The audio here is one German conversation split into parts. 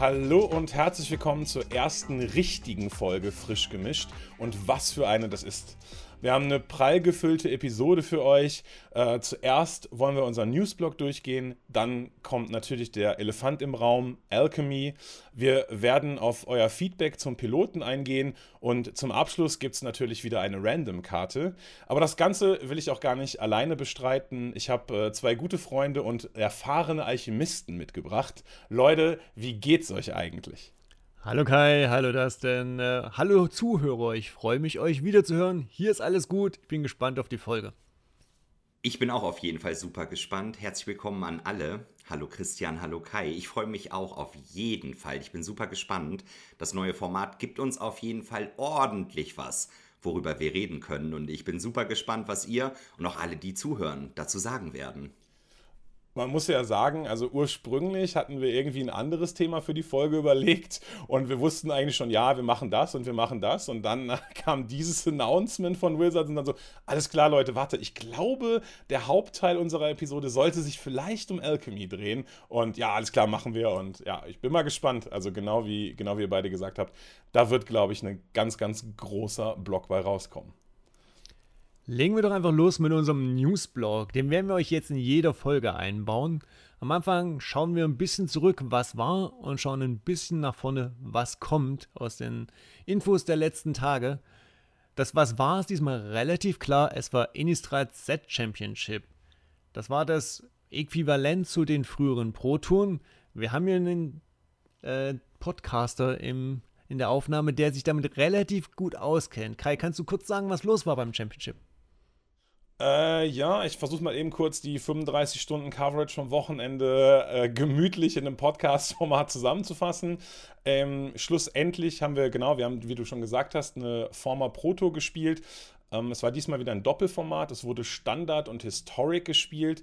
Hallo und herzlich willkommen zur ersten richtigen Folge Frisch gemischt. Und was für eine das ist. Wir haben eine prall gefüllte Episode für euch. Äh, zuerst wollen wir unseren Newsblog durchgehen. Dann kommt natürlich der Elefant im Raum, Alchemy. Wir werden auf euer Feedback zum Piloten eingehen. Und zum Abschluss gibt es natürlich wieder eine Random-Karte. Aber das Ganze will ich auch gar nicht alleine bestreiten. Ich habe äh, zwei gute Freunde und erfahrene Alchemisten mitgebracht. Leute, wie geht's euch eigentlich? Hallo Kai, hallo Dustin, äh, hallo Zuhörer, ich freue mich, euch wiederzuhören. Hier ist alles gut, ich bin gespannt auf die Folge. Ich bin auch auf jeden Fall super gespannt. Herzlich willkommen an alle. Hallo Christian, hallo Kai. Ich freue mich auch auf jeden Fall. Ich bin super gespannt. Das neue Format gibt uns auf jeden Fall ordentlich was, worüber wir reden können. Und ich bin super gespannt, was ihr und auch alle, die zuhören, dazu sagen werden man muss ja sagen, also ursprünglich hatten wir irgendwie ein anderes Thema für die Folge überlegt und wir wussten eigentlich schon, ja, wir machen das und wir machen das. Und dann kam dieses Announcement von Wizards und dann so, alles klar, Leute, warte, ich glaube, der Hauptteil unserer Episode sollte sich vielleicht um Alchemy drehen. Und ja, alles klar, machen wir. Und ja, ich bin mal gespannt, also genau wie, genau wie ihr beide gesagt habt, da wird, glaube ich, ein ganz, ganz großer Block bei rauskommen. Legen wir doch einfach los mit unserem Newsblog. Den werden wir euch jetzt in jeder Folge einbauen. Am Anfang schauen wir ein bisschen zurück, was war, und schauen ein bisschen nach vorne, was kommt aus den Infos der letzten Tage. Das was war ist diesmal relativ klar. Es war Innistrad Z Championship. Das war das Äquivalent zu den früheren Pro-Touren. Wir haben hier einen äh, Podcaster im, in der Aufnahme, der sich damit relativ gut auskennt. Kai, kannst du kurz sagen, was los war beim Championship? Äh, ja, ich versuche mal eben kurz die 35 Stunden Coverage vom Wochenende äh, gemütlich in einem Podcast-Format zusammenzufassen. Ähm, schlussendlich haben wir, genau, wir haben, wie du schon gesagt hast, eine Former Proto gespielt. Ähm, es war diesmal wieder ein Doppelformat. Es wurde Standard und Historic gespielt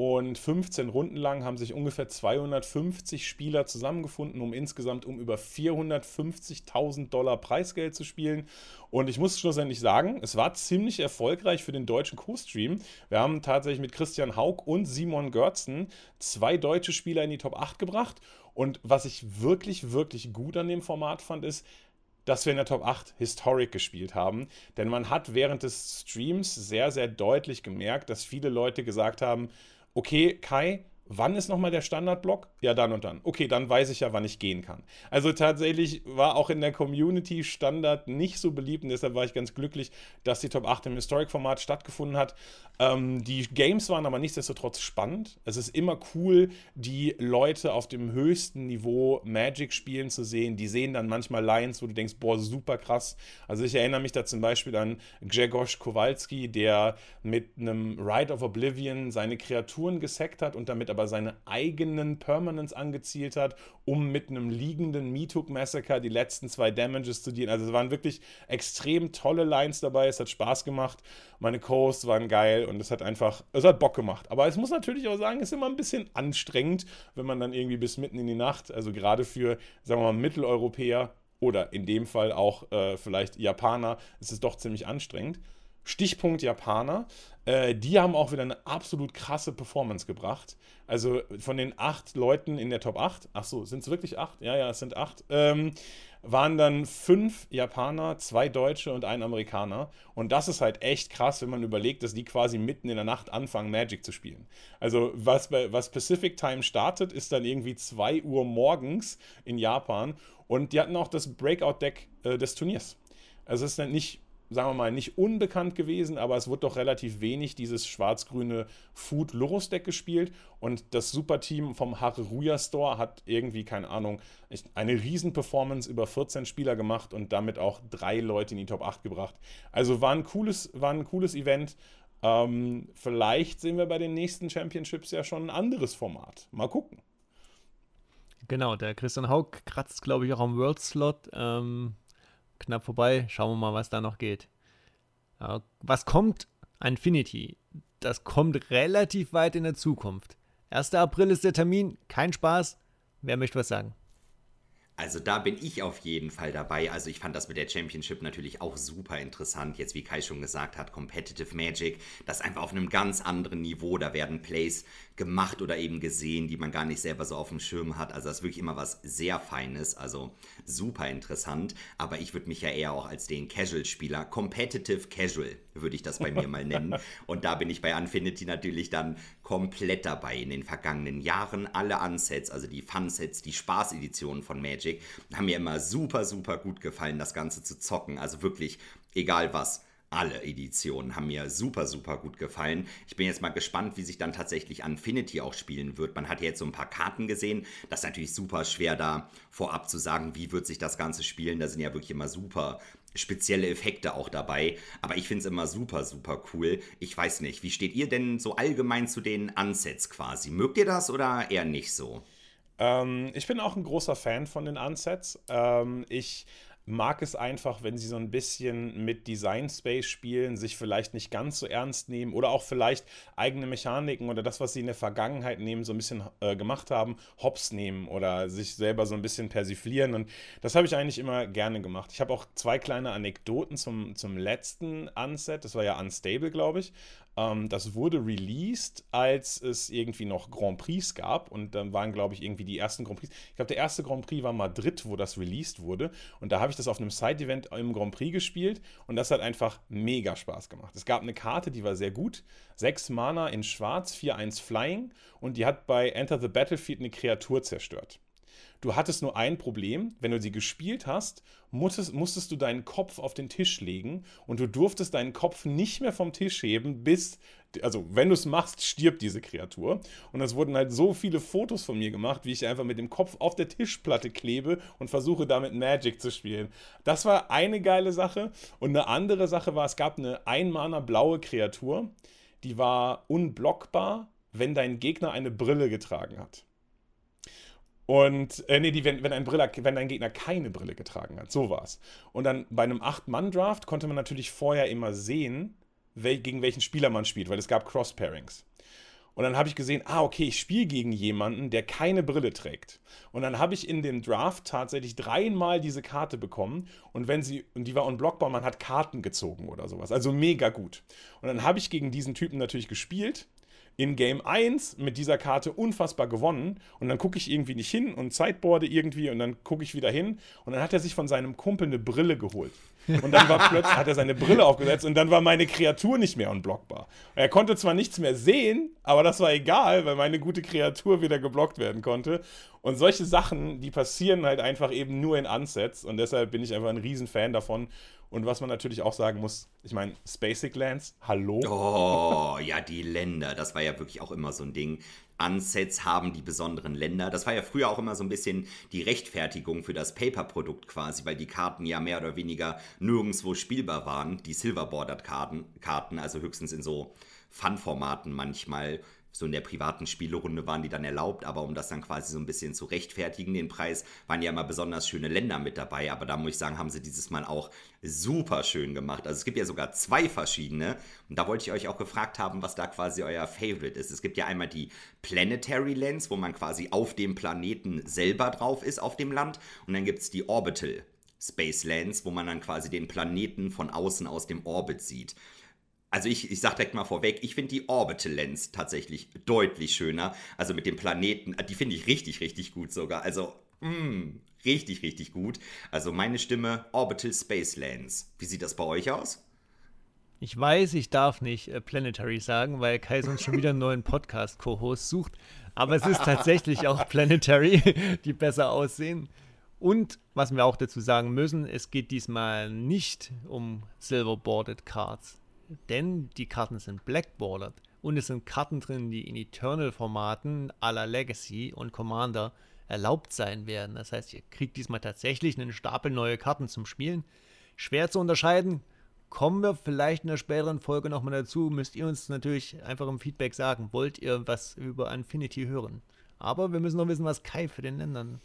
und 15 Runden lang haben sich ungefähr 250 Spieler zusammengefunden, um insgesamt um über 450.000 Dollar Preisgeld zu spielen. Und ich muss schlussendlich sagen, es war ziemlich erfolgreich für den deutschen Co-Stream. Wir haben tatsächlich mit Christian Haug und Simon Görzen zwei deutsche Spieler in die Top 8 gebracht. Und was ich wirklich, wirklich gut an dem Format fand, ist, dass wir in der Top 8 Historic gespielt haben. Denn man hat während des Streams sehr, sehr deutlich gemerkt, dass viele Leute gesagt haben, okay, Kai, wann ist nochmal der Standardblock? Ja, dann und dann. Okay, dann weiß ich ja, wann ich gehen kann. Also tatsächlich war auch in der Community Standard nicht so beliebt und deshalb war ich ganz glücklich, dass die Top 8 im Historic-Format stattgefunden hat. Ähm, die Games waren aber nichtsdestotrotz spannend. Es ist immer cool, die Leute auf dem höchsten Niveau Magic spielen zu sehen. Die sehen dann manchmal Lines, wo du denkst, boah, super krass. Also ich erinnere mich da zum Beispiel an Grzegorz Kowalski, der mit einem Rite of Oblivion seine Kreaturen gesackt hat und damit aber seine eigenen Permanents angezielt hat, um mit einem liegenden Meathook Massacre die letzten zwei Damages zu dienen. Also es waren wirklich extrem tolle Lines dabei. Es hat Spaß gemacht. Meine Coasts waren geil und es hat einfach, es hat Bock gemacht. Aber es muss natürlich auch sagen, es ist immer ein bisschen anstrengend, wenn man dann irgendwie bis mitten in die Nacht, also gerade für, sagen wir mal, Mitteleuropäer oder in dem Fall auch äh, vielleicht Japaner, ist es doch ziemlich anstrengend. Stichpunkt Japaner. Äh, die haben auch wieder eine absolut krasse Performance gebracht. Also von den acht Leuten in der Top 8, ach so, sind es wirklich acht? Ja, ja, es sind acht. Ähm, waren dann fünf Japaner, zwei Deutsche und ein Amerikaner. Und das ist halt echt krass, wenn man überlegt, dass die quasi mitten in der Nacht anfangen, Magic zu spielen. Also, was, bei, was Pacific Time startet, ist dann irgendwie 2 Uhr morgens in Japan. Und die hatten auch das Breakout-Deck äh, des Turniers. Also, es ist dann nicht sagen wir mal, nicht unbekannt gewesen, aber es wurde doch relativ wenig dieses schwarz-grüne Food Loros Deck gespielt und das Superteam vom Haruya Store hat irgendwie, keine Ahnung, eine Riesen-Performance über 14 Spieler gemacht und damit auch drei Leute in die Top 8 gebracht. Also war ein cooles, war ein cooles Event. Ähm, vielleicht sehen wir bei den nächsten Championships ja schon ein anderes Format. Mal gucken. Genau, der Christian Haug kratzt, glaube ich, auch am World Slot. Ähm, knapp vorbei. Schauen wir mal, was da noch geht. Was kommt? Infinity. Das kommt relativ weit in der Zukunft. 1. April ist der Termin. Kein Spaß. Wer möchte was sagen? Also da bin ich auf jeden Fall dabei. Also ich fand das mit der Championship natürlich auch super interessant. Jetzt, wie Kai schon gesagt hat, Competitive Magic, das ist einfach auf einem ganz anderen Niveau. Da werden Plays gemacht oder eben gesehen, die man gar nicht selber so auf dem Schirm hat. Also das ist wirklich immer was sehr Feines. Also super interessant. Aber ich würde mich ja eher auch als den Casual-Spieler, Competitive Casual, würde ich das bei mir mal nennen. Und da bin ich bei Infinity natürlich dann komplett dabei. In den vergangenen Jahren alle Unsets, also die Fun-Sets, die Spaß-Editionen von Magic, haben mir immer super, super gut gefallen, das Ganze zu zocken. Also wirklich, egal was alle Editionen haben mir super, super gut gefallen. Ich bin jetzt mal gespannt, wie sich dann tatsächlich Infinity auch spielen wird. Man hat ja jetzt so ein paar Karten gesehen. Das ist natürlich super schwer da vorab zu sagen, wie wird sich das Ganze spielen. Da sind ja wirklich immer super spezielle Effekte auch dabei. Aber ich finde es immer super, super cool. Ich weiß nicht, wie steht ihr denn so allgemein zu den Unsets quasi? Mögt ihr das oder eher nicht so? Ähm, ich bin auch ein großer Fan von den Unsets. Ähm, ich mag es einfach, wenn sie so ein bisschen mit Design Space spielen, sich vielleicht nicht ganz so ernst nehmen oder auch vielleicht eigene Mechaniken oder das, was sie in der Vergangenheit nehmen, so ein bisschen äh, gemacht haben, hops nehmen oder sich selber so ein bisschen persiflieren. Und das habe ich eigentlich immer gerne gemacht. Ich habe auch zwei kleine Anekdoten zum, zum letzten Unset. Das war ja Unstable, glaube ich. Ähm, das wurde released, als es irgendwie noch Grand Prix gab. Und dann waren, glaube ich, irgendwie die ersten Grand Prix. Ich glaube, der erste Grand Prix war Madrid, wo das released wurde. Und da habe ich das auf einem Side-Event im Grand Prix gespielt. Und das hat einfach mega Spaß gemacht. Es gab eine Karte, die war sehr gut. Sechs Mana in Schwarz, 4-1 Flying. Und die hat bei Enter the Battlefield eine Kreatur zerstört. Du hattest nur ein Problem, wenn du sie gespielt hast, musstest, musstest du deinen Kopf auf den Tisch legen und du durftest deinen Kopf nicht mehr vom Tisch heben, bis, also wenn du es machst, stirbt diese Kreatur. Und es wurden halt so viele Fotos von mir gemacht, wie ich einfach mit dem Kopf auf der Tischplatte klebe und versuche damit Magic zu spielen. Das war eine geile Sache. Und eine andere Sache war, es gab eine Einmaner blaue Kreatur, die war unblockbar, wenn dein Gegner eine Brille getragen hat. Und, äh, nee, die, wenn, wenn, ein Brille, wenn ein Gegner keine Brille getragen hat, so war's. Und dann bei einem 8-Mann-Draft konnte man natürlich vorher immer sehen, wel, gegen welchen Spieler man spielt, weil es gab Cross-Pairings. Und dann habe ich gesehen, ah, okay, ich spiele gegen jemanden, der keine Brille trägt. Und dann habe ich in dem Draft tatsächlich dreimal diese Karte bekommen. Und wenn sie, und die war unblockbar, man hat Karten gezogen oder sowas. Also mega gut. Und dann habe ich gegen diesen Typen natürlich gespielt in Game 1 mit dieser Karte unfassbar gewonnen und dann gucke ich irgendwie nicht hin und Sideboarde irgendwie und dann gucke ich wieder hin und dann hat er sich von seinem Kumpel eine Brille geholt. Und dann war plötzlich, hat er seine Brille aufgesetzt und dann war meine Kreatur nicht mehr unblockbar. Er konnte zwar nichts mehr sehen, aber das war egal, weil meine gute Kreatur wieder geblockt werden konnte. Und solche Sachen, die passieren halt einfach eben nur in Unsets und deshalb bin ich einfach ein Riesenfan davon und was man natürlich auch sagen muss, ich meine, Spacek Lands, hallo? Oh, ja, die Länder, das war ja wirklich auch immer so ein Ding. Unsets haben die besonderen Länder. Das war ja früher auch immer so ein bisschen die Rechtfertigung für das Paper-Produkt quasi, weil die Karten ja mehr oder weniger nirgendwo spielbar waren. Die Silver-Bordered-Karten, Karten, also höchstens in so Fun-Formaten manchmal so in der privaten Spielerunde waren die dann erlaubt, aber um das dann quasi so ein bisschen zu rechtfertigen, den Preis, waren ja immer besonders schöne Länder mit dabei. Aber da muss ich sagen, haben sie dieses Mal auch super schön gemacht. Also es gibt ja sogar zwei verschiedene. Und da wollte ich euch auch gefragt haben, was da quasi euer Favorite ist. Es gibt ja einmal die Planetary Lens, wo man quasi auf dem Planeten selber drauf ist, auf dem Land. Und dann gibt es die Orbital Space Lens, wo man dann quasi den Planeten von außen aus dem Orbit sieht. Also ich, ich sag direkt mal vorweg, ich finde die Orbital Lens tatsächlich deutlich schöner. Also mit dem Planeten, die finde ich richtig, richtig gut sogar. Also, mh, mm, richtig, richtig gut. Also meine Stimme Orbital Space Lens. Wie sieht das bei euch aus? Ich weiß, ich darf nicht äh, Planetary sagen, weil Kai sonst schon wieder einen neuen Podcast-Co-Host sucht. Aber es ist tatsächlich auch Planetary, die besser aussehen. Und was wir auch dazu sagen müssen, es geht diesmal nicht um Silver-Boarded Cards denn die Karten sind blackbordered und es sind Karten drin, die in Eternal-Formaten aller Legacy und Commander erlaubt sein werden. Das heißt, ihr kriegt diesmal tatsächlich einen Stapel neue Karten zum Spielen. Schwer zu unterscheiden. Kommen wir vielleicht in der späteren Folge nochmal dazu. Müsst ihr uns natürlich einfach im Feedback sagen, wollt ihr was über Infinity hören? Aber wir müssen noch wissen, was Kai für den Ländern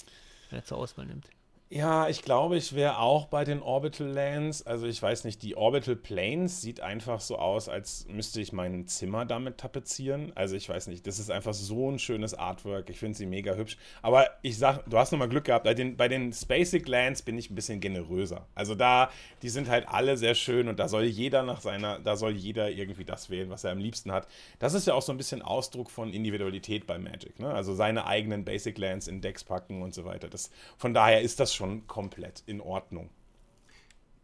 zur Auswahl nimmt. Ja, ich glaube, ich wäre auch bei den Orbital Lands. Also ich weiß nicht, die Orbital Planes sieht einfach so aus, als müsste ich mein Zimmer damit tapezieren. Also ich weiß nicht, das ist einfach so ein schönes Artwork. Ich finde sie mega hübsch. Aber ich sag, du hast nochmal Glück gehabt. Bei den, bei den Spacek Lands bin ich ein bisschen generöser. Also da, die sind halt alle sehr schön und da soll jeder nach seiner, da soll jeder irgendwie das wählen, was er am liebsten hat. Das ist ja auch so ein bisschen Ausdruck von Individualität bei Magic. Ne? Also seine eigenen Basic Lands in Decks packen und so weiter. Das, von daher ist das schon komplett in Ordnung.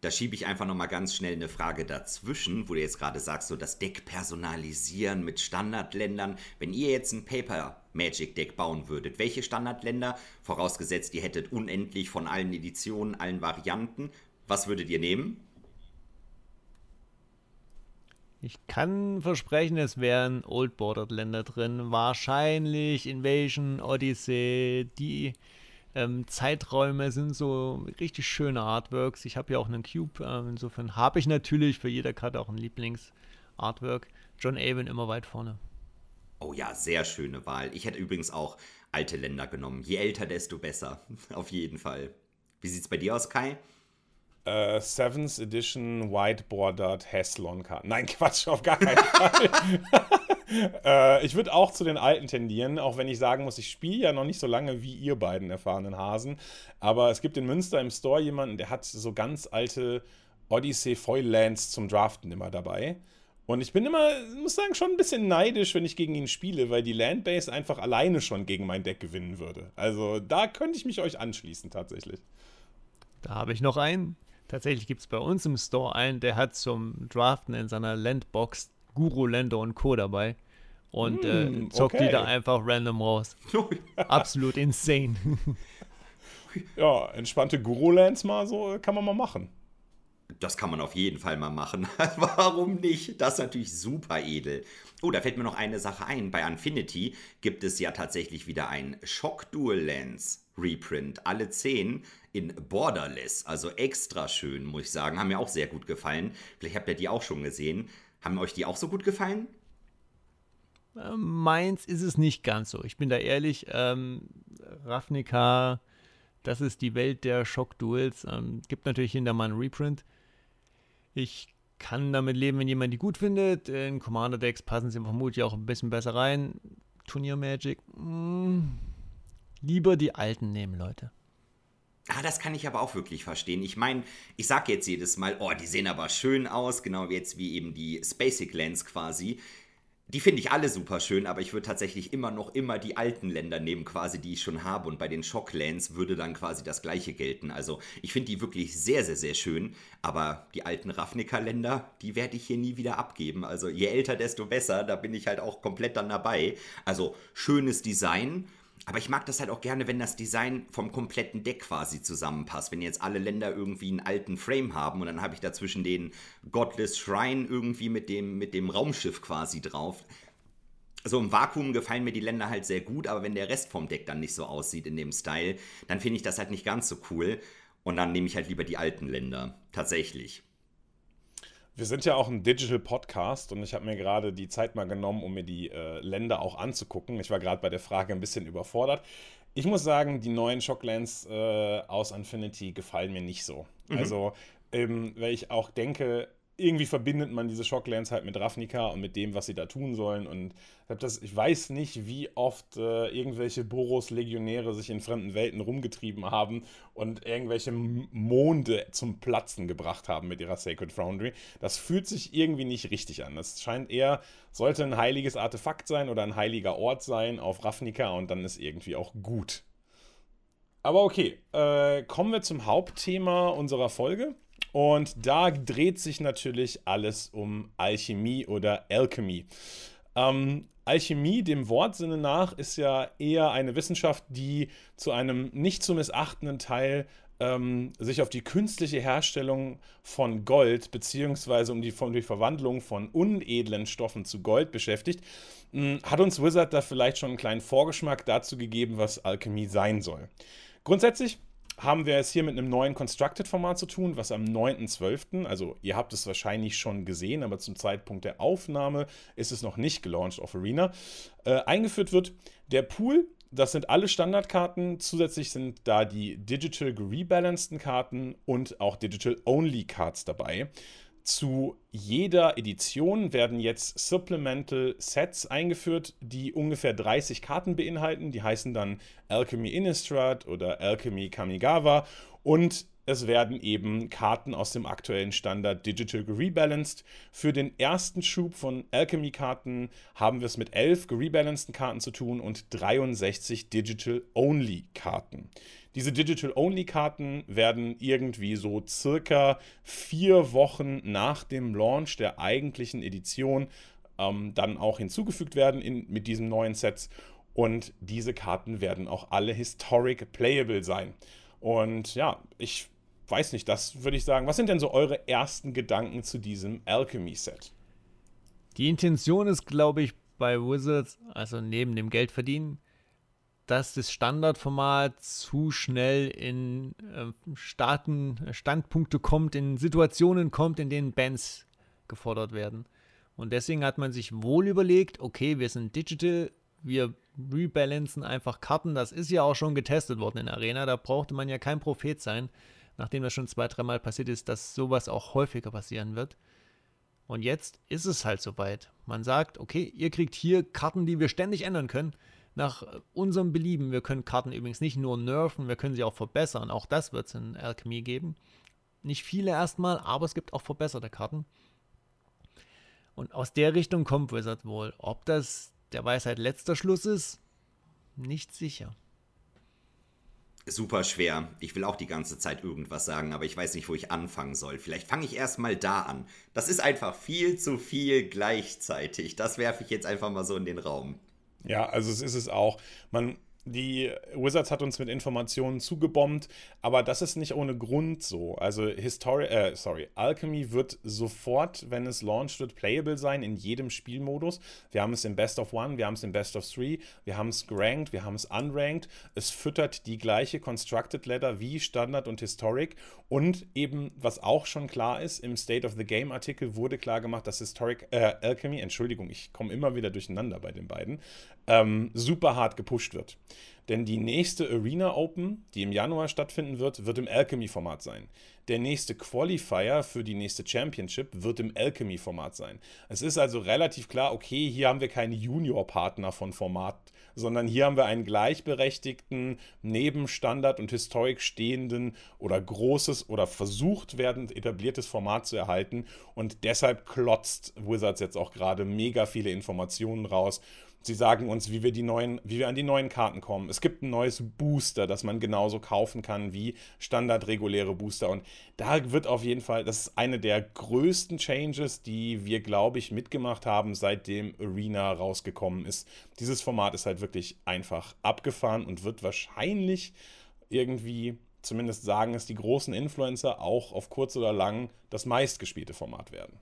Da schiebe ich einfach nochmal ganz schnell eine Frage dazwischen, wo du jetzt gerade sagst, so das Deck personalisieren mit Standardländern. Wenn ihr jetzt ein Paper Magic Deck bauen würdet, welche Standardländer, vorausgesetzt ihr hättet unendlich von allen Editionen, allen Varianten, was würdet ihr nehmen? Ich kann versprechen, es wären Old Bordered Länder drin. Wahrscheinlich Invasion, Odyssey, die ähm, Zeiträume sind so richtig schöne Artworks. Ich habe ja auch einen Cube, äh, insofern habe ich natürlich für jede Karte auch ein Lieblings-Artwork. John Avon immer weit vorne. Oh ja, sehr schöne Wahl. Ich hätte übrigens auch alte Länder genommen. Je älter, desto besser. Auf jeden Fall. Wie sieht es bei dir aus, Kai? Uh, Seventh Edition White Bordered Heslon Karten. Nein, Quatsch, auf gar keinen Fall. äh, ich würde auch zu den alten tendieren, auch wenn ich sagen muss, ich spiele ja noch nicht so lange wie ihr beiden erfahrenen Hasen. Aber es gibt in Münster im Store jemanden, der hat so ganz alte Odyssey Foil Lands zum Draften immer dabei. Und ich bin immer, muss sagen, schon ein bisschen neidisch, wenn ich gegen ihn spiele, weil die Landbase einfach alleine schon gegen mein Deck gewinnen würde. Also da könnte ich mich euch anschließen tatsächlich. Da habe ich noch einen. Tatsächlich gibt es bei uns im Store einen, der hat zum Draften in seiner Landbox Guru, Lando und Co. dabei und äh, mm, zockt okay. die da einfach random raus. Absolut insane. ja, entspannte Guru-Lands mal so kann man mal machen. Das kann man auf jeden Fall mal machen. Warum nicht? Das ist natürlich super edel. Oh, da fällt mir noch eine Sache ein. Bei Infinity gibt es ja tatsächlich wieder ein Shock Dual Lens Reprint. Alle zehn in Borderless. Also extra schön, muss ich sagen. Haben mir auch sehr gut gefallen. Vielleicht habt ihr die auch schon gesehen. Haben euch die auch so gut gefallen? Äh, meins ist es nicht ganz so. Ich bin da ehrlich. Ähm, Ravnica, das ist die Welt der Shock-Duels. Ähm, gibt natürlich hinter mal einen Reprint. Ich kann damit leben, wenn jemand die gut findet. In Commander-Decks passen sie vermutlich auch ein bisschen besser rein. Turnier-Magic. Hm, lieber die alten nehmen, Leute. Ah, das kann ich aber auch wirklich verstehen. Ich meine, ich sage jetzt jedes Mal, oh, die sehen aber schön aus, genau jetzt wie eben die Spacek Lens quasi. Die finde ich alle super schön, aber ich würde tatsächlich immer noch immer die alten Länder nehmen, quasi, die ich schon habe. Und bei den Shocklands würde dann quasi das gleiche gelten. Also ich finde die wirklich sehr, sehr, sehr schön. Aber die alten Ravnica-Länder, die werde ich hier nie wieder abgeben. Also je älter, desto besser. Da bin ich halt auch komplett dann dabei. Also schönes Design aber ich mag das halt auch gerne, wenn das Design vom kompletten Deck quasi zusammenpasst. Wenn jetzt alle Länder irgendwie einen alten Frame haben und dann habe ich dazwischen den Godless Shrine irgendwie mit dem, mit dem Raumschiff quasi drauf. So im Vakuum gefallen mir die Länder halt sehr gut, aber wenn der Rest vom Deck dann nicht so aussieht in dem Style, dann finde ich das halt nicht ganz so cool. Und dann nehme ich halt lieber die alten Länder. Tatsächlich. Wir sind ja auch ein Digital Podcast und ich habe mir gerade die Zeit mal genommen, um mir die äh, Länder auch anzugucken. Ich war gerade bei der Frage ein bisschen überfordert. Ich muss sagen, die neuen Shocklands äh, aus Infinity gefallen mir nicht so. Mhm. Also, ähm, weil ich auch denke, irgendwie verbindet man diese Shocklands halt mit Ravnica und mit dem, was sie da tun sollen. Und ich weiß nicht, wie oft äh, irgendwelche Boros-Legionäre sich in fremden Welten rumgetrieben haben und irgendwelche Monde zum Platzen gebracht haben mit ihrer Sacred Foundry. Das fühlt sich irgendwie nicht richtig an. Das scheint eher, sollte ein heiliges Artefakt sein oder ein heiliger Ort sein auf Ravnica und dann ist irgendwie auch gut. Aber okay, äh, kommen wir zum Hauptthema unserer Folge. Und da dreht sich natürlich alles um Alchemie oder Alchemy. Ähm, Alchemie, dem Wortsinne nach, ist ja eher eine Wissenschaft, die zu einem nicht zu missachtenden Teil ähm, sich auf die künstliche Herstellung von Gold beziehungsweise um die, von, die Verwandlung von unedlen Stoffen zu Gold beschäftigt. Hm, hat uns Wizard da vielleicht schon einen kleinen Vorgeschmack dazu gegeben, was Alchemie sein soll. Grundsätzlich haben wir es hier mit einem neuen Constructed-Format zu tun, was am 9.12., also ihr habt es wahrscheinlich schon gesehen, aber zum Zeitpunkt der Aufnahme ist es noch nicht gelauncht auf Arena, äh, eingeführt wird. Der Pool das sind alle Standardkarten. Zusätzlich sind da die Digital rebalanceden Karten und auch Digital Only Cards dabei. Zu jeder Edition werden jetzt Supplemental Sets eingeführt, die ungefähr 30 Karten beinhalten. Die heißen dann Alchemy Innistrad oder Alchemy Kamigawa und es werden eben Karten aus dem aktuellen Standard Digital gerebalanced. Für den ersten Schub von Alchemy-Karten haben wir es mit 11 gerebalanceden Karten zu tun und 63 Digital-Only-Karten. Diese Digital-Only-Karten werden irgendwie so circa vier Wochen nach dem Launch der eigentlichen Edition ähm, dann auch hinzugefügt werden in, mit diesem neuen Set. Und diese Karten werden auch alle Historic Playable sein. Und ja, ich weiß nicht, das würde ich sagen. Was sind denn so eure ersten Gedanken zu diesem Alchemy-Set? Die Intention ist, glaube ich, bei Wizards, also neben dem Geldverdienen, dass das Standardformat zu schnell in äh, Staaten, Standpunkte kommt, in Situationen kommt, in denen Bands gefordert werden. Und deswegen hat man sich wohl überlegt, okay, wir sind digital, wir rebalancen einfach Karten. Das ist ja auch schon getestet worden in Arena. Da brauchte man ja kein Prophet sein, nachdem das schon zwei, dreimal passiert ist, dass sowas auch häufiger passieren wird. Und jetzt ist es halt soweit. Man sagt, okay, ihr kriegt hier Karten, die wir ständig ändern können, nach unserem Belieben. Wir können Karten übrigens nicht nur nerven, wir können sie auch verbessern. Auch das wird es in Alchemy geben. Nicht viele erstmal, aber es gibt auch verbesserte Karten. Und aus der Richtung kommt Wizard wohl. Ob das der Weisheit letzter Schluss ist, nicht sicher. Super schwer. Ich will auch die ganze Zeit irgendwas sagen, aber ich weiß nicht, wo ich anfangen soll. Vielleicht fange ich erstmal da an. Das ist einfach viel zu viel gleichzeitig. Das werfe ich jetzt einfach mal so in den Raum. Ja, also es ist es auch. Man die Wizards hat uns mit Informationen zugebombt, aber das ist nicht ohne Grund so. Also Histori äh, sorry, Alchemy wird sofort, wenn es launched wird, playable sein in jedem Spielmodus. Wir haben es im Best of One, wir haben es im Best of Three, wir haben es geranked, wir haben es unranked. Es füttert die gleiche Constructed Ladder wie Standard und Historic und eben, was auch schon klar ist, im State of the Game Artikel wurde klar gemacht, dass Historic, äh, Alchemy, Entschuldigung, ich komme immer wieder durcheinander bei den beiden, ähm, super hart gepusht wird. Denn die nächste Arena Open, die im Januar stattfinden wird, wird im Alchemy-Format sein. Der nächste Qualifier für die nächste Championship wird im Alchemy-Format sein. Es ist also relativ klar, okay, hier haben wir keinen Junior-Partner von Format, sondern hier haben wir einen gleichberechtigten, neben Standard und Historik stehenden oder großes oder versucht werdend etabliertes Format zu erhalten. Und deshalb klotzt Wizards jetzt auch gerade mega viele Informationen raus Sie sagen uns, wie wir, die neuen, wie wir an die neuen Karten kommen. Es gibt ein neues Booster, das man genauso kaufen kann wie standardreguläre Booster. Und da wird auf jeden Fall, das ist eine der größten Changes, die wir, glaube ich, mitgemacht haben, seitdem Arena rausgekommen ist. Dieses Format ist halt wirklich einfach abgefahren und wird wahrscheinlich irgendwie, zumindest sagen es die großen Influencer, auch auf kurz oder lang das meistgespielte Format werden.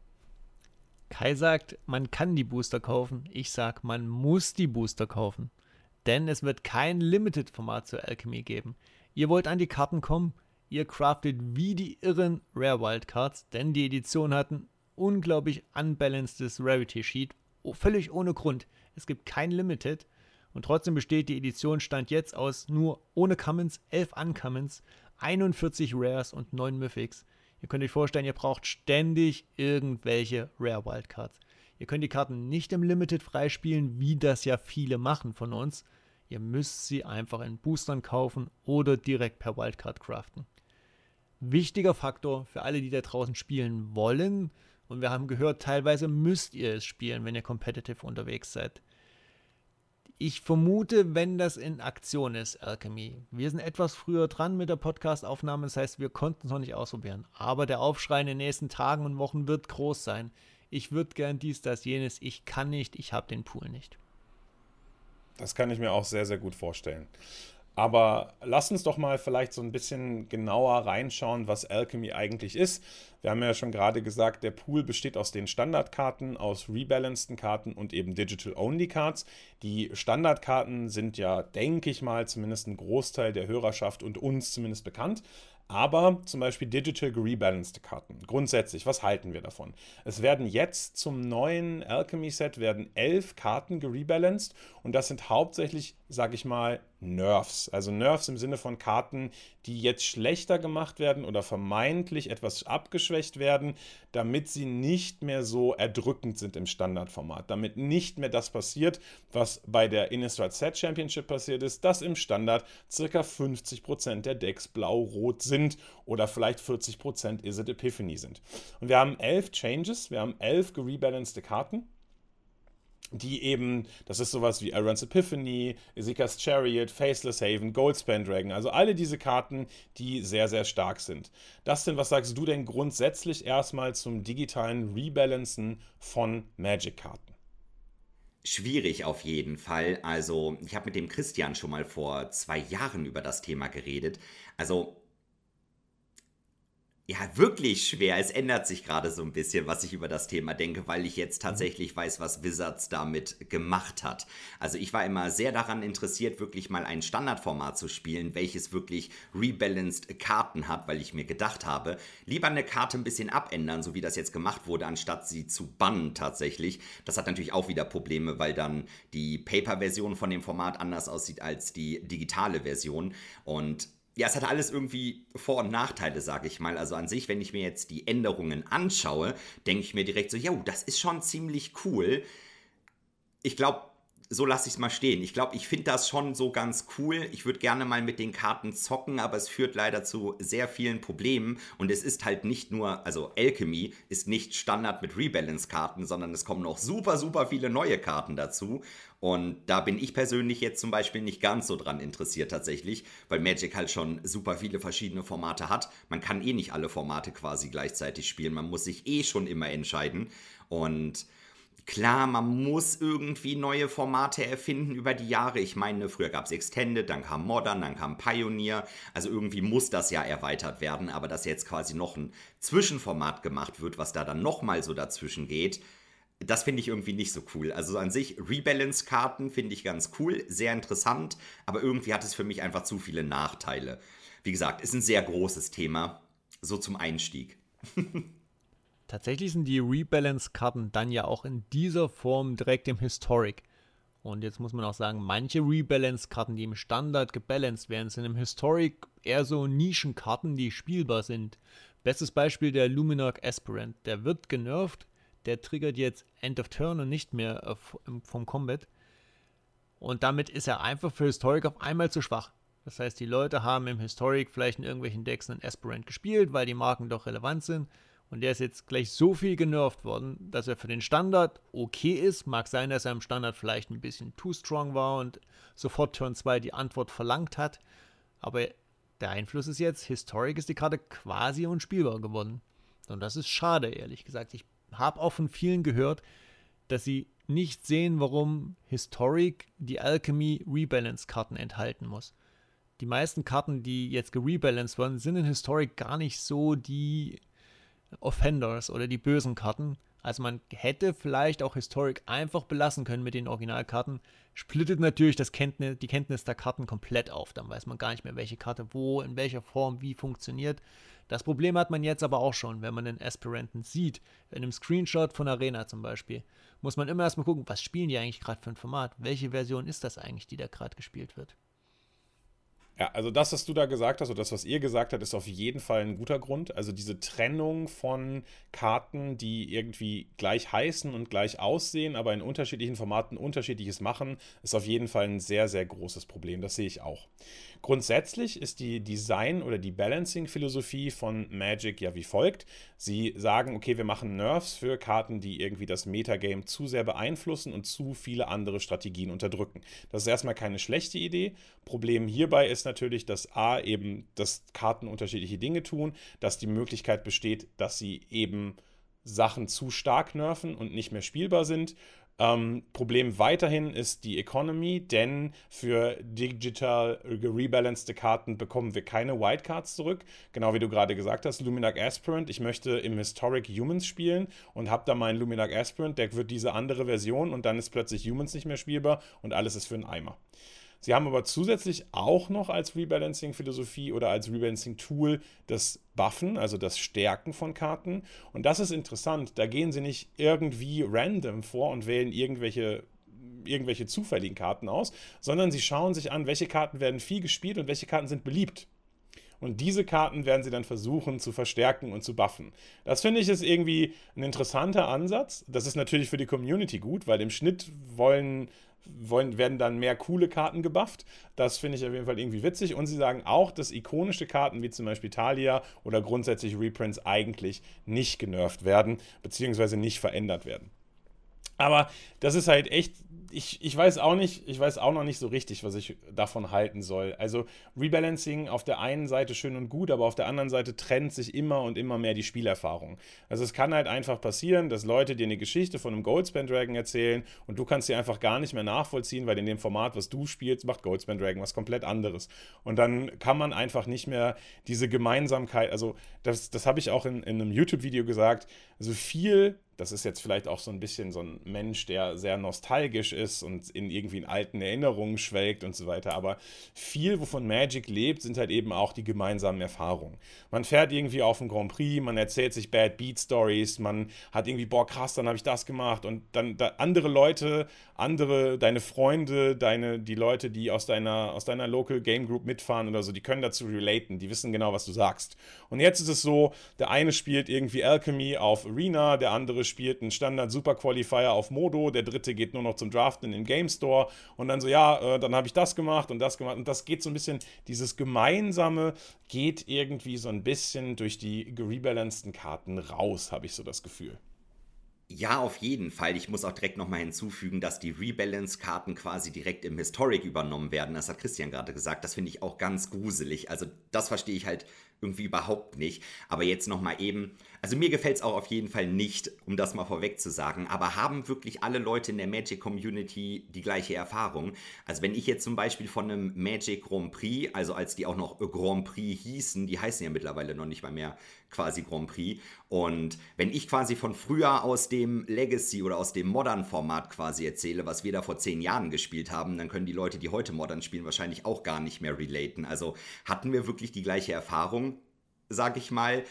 Kai sagt, man kann die Booster kaufen. Ich sag, man muss die Booster kaufen. Denn es wird kein Limited-Format zur Alchemy geben. Ihr wollt an die Karten kommen, ihr craftet wie die irren Rare Wildcards, denn die Edition hat ein unglaublich unbalancedes Rarity Sheet, völlig ohne Grund. Es gibt kein Limited und trotzdem besteht die Edition Stand jetzt aus nur ohne Commons, 11 Uncommons, 41 Rares und 9 Mythics. Ihr könnt euch vorstellen, ihr braucht ständig irgendwelche Rare Wildcards. Ihr könnt die Karten nicht im Limited freispielen, wie das ja viele machen von uns. Ihr müsst sie einfach in Boostern kaufen oder direkt per Wildcard craften. Wichtiger Faktor für alle, die da draußen spielen wollen. Und wir haben gehört, teilweise müsst ihr es spielen, wenn ihr competitive unterwegs seid. Ich vermute, wenn das in Aktion ist, Alchemy. Wir sind etwas früher dran mit der Podcast-Aufnahme, das heißt, wir konnten es noch nicht ausprobieren. Aber der Aufschrei in den nächsten Tagen und Wochen wird groß sein. Ich würde gern dies, das, jenes. Ich kann nicht, ich habe den Pool nicht. Das kann ich mir auch sehr, sehr gut vorstellen. Aber lass uns doch mal vielleicht so ein bisschen genauer reinschauen, was Alchemy eigentlich ist. Wir haben ja schon gerade gesagt, der Pool besteht aus den Standardkarten, aus rebalanceden Karten und eben Digital-Only-Cards. Die Standardkarten sind ja, denke ich mal, zumindest ein Großteil der Hörerschaft und uns zumindest bekannt aber zum Beispiel Digital Rebalanced Karten. Grundsätzlich, was halten wir davon? Es werden jetzt zum neuen Alchemy Set werden elf Karten gerebalanced und das sind hauptsächlich, sage ich mal, Nerfs. Also Nerfs im Sinne von Karten, die jetzt schlechter gemacht werden oder vermeintlich etwas abgeschwächt werden, damit sie nicht mehr so erdrückend sind im Standardformat. Damit nicht mehr das passiert, was bei der Innistrad Set Championship passiert ist, dass im Standard ca. 50% der Decks blau-rot sind oder vielleicht 40% Izzet Epiphany sind. Und wir haben elf Changes, wir haben elf gerebalancete Karten die eben, das ist sowas wie Aaron's Epiphany, Ezekiel's Chariot, Faceless Haven, Goldspan Dragon, also alle diese Karten, die sehr, sehr stark sind. Dustin, was sagst du denn grundsätzlich erstmal zum digitalen Rebalancen von Magic-Karten? Schwierig auf jeden Fall. Also, ich habe mit dem Christian schon mal vor zwei Jahren über das Thema geredet. Also, ja, wirklich schwer. Es ändert sich gerade so ein bisschen, was ich über das Thema denke, weil ich jetzt tatsächlich weiß, was Wizards damit gemacht hat. Also ich war immer sehr daran interessiert, wirklich mal ein Standardformat zu spielen, welches wirklich rebalanced Karten hat, weil ich mir gedacht habe, lieber eine Karte ein bisschen abändern, so wie das jetzt gemacht wurde, anstatt sie zu bannen tatsächlich. Das hat natürlich auch wieder Probleme, weil dann die Paper-Version von dem Format anders aussieht als die digitale Version. Und ja, es hat alles irgendwie Vor- und Nachteile, sage ich mal. Also an sich, wenn ich mir jetzt die Änderungen anschaue, denke ich mir direkt so, ja, das ist schon ziemlich cool. Ich glaube, so lasse ich es mal stehen. Ich glaube, ich finde das schon so ganz cool. Ich würde gerne mal mit den Karten zocken, aber es führt leider zu sehr vielen Problemen. Und es ist halt nicht nur, also Alchemy ist nicht Standard mit Rebalance-Karten, sondern es kommen noch super, super viele neue Karten dazu. Und da bin ich persönlich jetzt zum Beispiel nicht ganz so dran interessiert tatsächlich, weil Magic halt schon super viele verschiedene Formate hat. Man kann eh nicht alle Formate quasi gleichzeitig spielen. Man muss sich eh schon immer entscheiden. Und Klar, man muss irgendwie neue Formate erfinden über die Jahre. Ich meine, früher gab es Extended, dann kam Modern, dann kam Pioneer. Also irgendwie muss das ja erweitert werden, aber dass jetzt quasi noch ein Zwischenformat gemacht wird, was da dann nochmal so dazwischen geht, das finde ich irgendwie nicht so cool. Also an sich, Rebalance-Karten finde ich ganz cool, sehr interessant, aber irgendwie hat es für mich einfach zu viele Nachteile. Wie gesagt, ist ein sehr großes Thema, so zum Einstieg. Tatsächlich sind die Rebalance-Karten dann ja auch in dieser Form direkt im Historic. Und jetzt muss man auch sagen, manche Rebalance-Karten, die im Standard gebalanced werden, sind im Historic eher so Nischenkarten, die spielbar sind. Bestes Beispiel der Luminarch Aspirant. Der wird genervt, der triggert jetzt End of Turn und nicht mehr vom Combat. Und damit ist er einfach für Historic auf einmal zu schwach. Das heißt, die Leute haben im Historic vielleicht in irgendwelchen Decks einen Aspirant gespielt, weil die Marken doch relevant sind. Und der ist jetzt gleich so viel genervt worden, dass er für den Standard okay ist. Mag sein, dass er im Standard vielleicht ein bisschen too strong war und sofort Turn 2 die Antwort verlangt hat. Aber der Einfluss ist jetzt, Historic ist die Karte quasi unspielbar geworden. Und das ist schade, ehrlich gesagt. Ich habe auch von vielen gehört, dass sie nicht sehen, warum Historic die Alchemy Rebalance Karten enthalten muss. Die meisten Karten, die jetzt gerebalanced wurden, sind in Historic gar nicht so die Offenders oder die bösen Karten. Also man hätte vielleicht auch Historic einfach belassen können mit den Originalkarten. Splittet natürlich das Kenntnis, die Kenntnis der Karten komplett auf. Dann weiß man gar nicht mehr, welche Karte wo, in welcher Form, wie funktioniert. Das Problem hat man jetzt aber auch schon, wenn man den Aspiranten sieht. In einem Screenshot von Arena zum Beispiel. Muss man immer erstmal gucken, was spielen die eigentlich gerade für ein Format? Welche Version ist das eigentlich, die da gerade gespielt wird? Ja, also das, was du da gesagt hast, oder das, was ihr gesagt habt, ist auf jeden Fall ein guter Grund. Also diese Trennung von Karten, die irgendwie gleich heißen und gleich aussehen, aber in unterschiedlichen Formaten unterschiedliches machen, ist auf jeden Fall ein sehr, sehr großes Problem. Das sehe ich auch. Grundsätzlich ist die Design- oder die Balancing-Philosophie von Magic ja wie folgt. Sie sagen, okay, wir machen Nerfs für Karten, die irgendwie das Metagame zu sehr beeinflussen und zu viele andere Strategien unterdrücken. Das ist erstmal keine schlechte Idee. Problem hierbei ist natürlich, dass A eben, dass Karten unterschiedliche Dinge tun, dass die Möglichkeit besteht, dass sie eben Sachen zu stark nerven und nicht mehr spielbar sind ähm, Problem weiterhin ist die Economy, denn für digital rebalanced Karten bekommen wir keine Wildcards zurück. Genau wie du gerade gesagt hast, Luminac Aspirant. Ich möchte im Historic Humans spielen und habe da meinen Luminac Aspirant, der wird diese andere Version und dann ist plötzlich Humans nicht mehr spielbar und alles ist für einen Eimer. Sie haben aber zusätzlich auch noch als Rebalancing-Philosophie oder als Rebalancing-Tool das Buffen, also das Stärken von Karten. Und das ist interessant. Da gehen Sie nicht irgendwie random vor und wählen irgendwelche irgendwelche zufälligen Karten aus, sondern sie schauen sich an, welche Karten werden viel gespielt und welche Karten sind beliebt. Und diese Karten werden sie dann versuchen zu verstärken und zu buffen. Das finde ich ist irgendwie ein interessanter Ansatz. Das ist natürlich für die Community gut, weil im Schnitt wollen wollen, werden dann mehr coole Karten gebufft. Das finde ich auf jeden Fall irgendwie witzig. Und sie sagen auch, dass ikonische Karten wie zum Beispiel Talia oder grundsätzlich Reprints eigentlich nicht genervt werden, beziehungsweise nicht verändert werden. Aber das ist halt echt ich, ich weiß auch nicht, ich weiß auch noch nicht so richtig, was ich davon halten soll. Also Rebalancing auf der einen Seite schön und gut, aber auf der anderen Seite trennt sich immer und immer mehr die Spielerfahrung. Also es kann halt einfach passieren, dass Leute dir eine Geschichte von einem Goldspan Dragon erzählen und du kannst sie einfach gar nicht mehr nachvollziehen, weil in dem Format, was du spielst, macht Goldspan Dragon was komplett anderes. Und dann kann man einfach nicht mehr diese Gemeinsamkeit, also das, das habe ich auch in, in einem YouTube-Video gesagt, also viel das ist jetzt vielleicht auch so ein bisschen so ein Mensch, der sehr nostalgisch ist und in irgendwie in alten Erinnerungen schwelgt und so weiter. Aber viel, wovon Magic lebt, sind halt eben auch die gemeinsamen Erfahrungen. Man fährt irgendwie auf einen Grand Prix, man erzählt sich Bad Beat Stories, man hat irgendwie, boah, krass, dann habe ich das gemacht und dann da andere Leute, andere, deine Freunde, deine, die Leute, die aus deiner, aus deiner Local Game Group mitfahren oder so, die können dazu relaten, die wissen genau, was du sagst. Und jetzt ist es so, der eine spielt irgendwie Alchemy auf Arena, der andere spielt einen Standard Super Qualifier auf Modo, der dritte geht nur noch zum Draften in den Game Store und dann so, ja, äh, dann habe ich das gemacht und das gemacht und das geht so ein bisschen, dieses Gemeinsame geht irgendwie so ein bisschen durch die gerebalanceden Karten raus, habe ich so das Gefühl. Ja, auf jeden Fall. Ich muss auch direkt nochmal hinzufügen, dass die Rebalance-Karten quasi direkt im Historic übernommen werden. Das hat Christian gerade gesagt. Das finde ich auch ganz gruselig. Also das verstehe ich halt irgendwie überhaupt nicht. Aber jetzt nochmal eben, also mir gefällt es auch auf jeden Fall nicht, um das mal vorweg zu sagen, aber haben wirklich alle Leute in der Magic Community die gleiche Erfahrung? Also wenn ich jetzt zum Beispiel von einem Magic Grand Prix, also als die auch noch Grand Prix hießen, die heißen ja mittlerweile noch nicht mal mehr quasi Grand Prix, und wenn ich quasi von früher aus dem Legacy oder aus dem Modern-Format quasi erzähle, was wir da vor zehn Jahren gespielt haben, dann können die Leute, die heute Modern spielen, wahrscheinlich auch gar nicht mehr relaten. Also hatten wir wirklich die gleiche Erfahrung, sag ich mal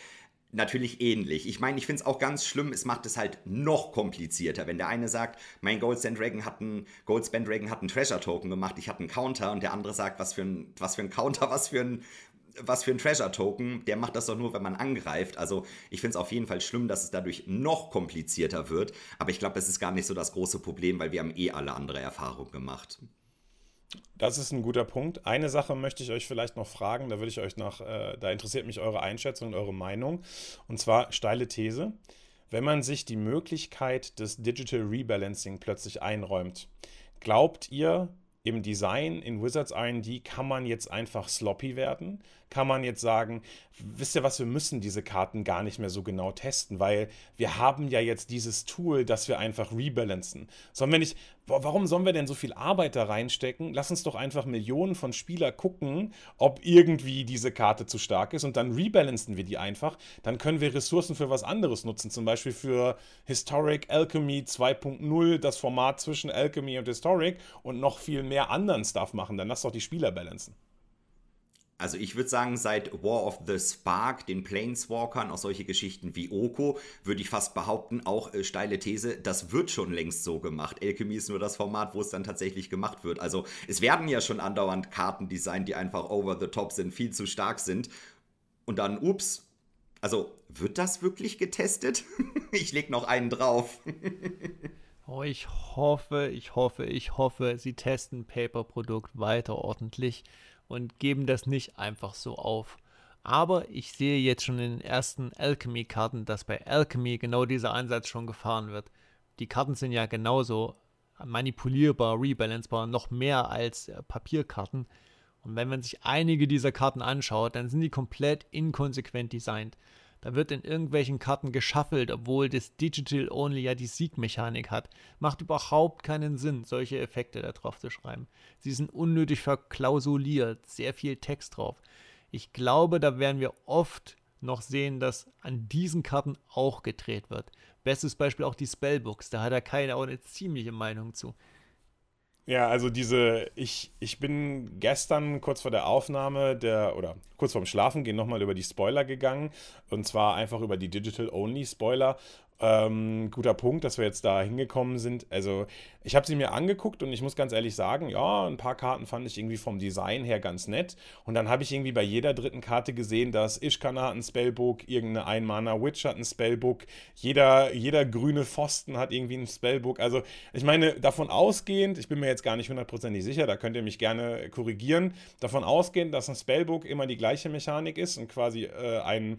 natürlich ähnlich. Ich meine, ich finde es auch ganz schlimm, es macht es halt noch komplizierter. Wenn der eine sagt, mein Goldspan Dragon hat einen, Dragon hat einen Treasure Token gemacht, ich hatte einen Counter und der andere sagt, was für ein, was für ein Counter, was für ein, was für ein Treasure Token, der macht das doch nur, wenn man angreift. Also ich finde es auf jeden Fall schlimm, dass es dadurch noch komplizierter wird. Aber ich glaube, das ist gar nicht so das große Problem, weil wir haben eh alle andere Erfahrungen gemacht. Das ist ein guter Punkt. Eine Sache möchte ich euch vielleicht noch fragen, da würde ich euch nach, äh, da interessiert mich eure Einschätzung und eure Meinung. Und zwar steile These. Wenn man sich die Möglichkeit des Digital Rebalancing plötzlich einräumt, glaubt ihr, im Design in Wizards RD kann man jetzt einfach sloppy werden? Kann man jetzt sagen, wisst ihr was, wir müssen diese Karten gar nicht mehr so genau testen, weil wir haben ja jetzt dieses Tool, dass wir einfach rebalancen. Sollen wir nicht, warum sollen wir denn so viel Arbeit da reinstecken? Lass uns doch einfach Millionen von Spieler gucken, ob irgendwie diese Karte zu stark ist und dann rebalancen wir die einfach. Dann können wir Ressourcen für was anderes nutzen, zum Beispiel für Historic Alchemy 2.0, das Format zwischen Alchemy und Historic und noch viel mehr anderen Stuff machen. Dann lass doch die Spieler balancen. Also ich würde sagen, seit War of the Spark, den Planeswalkern, auch solche Geschichten wie Oko, würde ich fast behaupten, auch äh, steile These, das wird schon längst so gemacht. Alchemy ist nur das Format, wo es dann tatsächlich gemacht wird. Also es werden ja schon andauernd Karten designt, die einfach over the top sind, viel zu stark sind. Und dann, ups, also wird das wirklich getestet? ich leg noch einen drauf. oh, ich hoffe, ich hoffe, ich hoffe, sie testen Paper-Produkt weiter ordentlich und geben das nicht einfach so auf. Aber ich sehe jetzt schon in den ersten Alchemy-Karten, dass bei Alchemy genau dieser Ansatz schon gefahren wird. Die Karten sind ja genauso manipulierbar, rebalancebar, noch mehr als äh, Papierkarten. Und wenn man sich einige dieser Karten anschaut, dann sind die komplett inkonsequent designt. Da wird in irgendwelchen Karten geschaffelt, obwohl das Digital Only ja die Siegmechanik hat. Macht überhaupt keinen Sinn, solche Effekte da drauf zu schreiben. Sie sind unnötig verklausuliert, sehr viel Text drauf. Ich glaube, da werden wir oft noch sehen, dass an diesen Karten auch gedreht wird. Bestes Beispiel auch die Spellbooks, da hat er keine auch eine ziemliche Meinung zu. Ja, also diese, ich, ich bin gestern kurz vor der Aufnahme der, oder kurz vorm Schlafen gehen nochmal über die Spoiler gegangen. Und zwar einfach über die Digital-Only-Spoiler. Ähm, guter Punkt, dass wir jetzt da hingekommen sind. Also, ich habe sie mir angeguckt und ich muss ganz ehrlich sagen, ja, ein paar Karten fand ich irgendwie vom Design her ganz nett. Und dann habe ich irgendwie bei jeder dritten Karte gesehen, dass Ishkana hat ein Spellbook, irgendeine Einmana Witch hat ein Spellbook, jeder, jeder grüne Pfosten hat irgendwie ein Spellbook. Also, ich meine, davon ausgehend, ich bin mir jetzt gar nicht hundertprozentig sicher, da könnt ihr mich gerne korrigieren, davon ausgehend, dass ein Spellbook immer die gleiche Mechanik ist und quasi äh, ein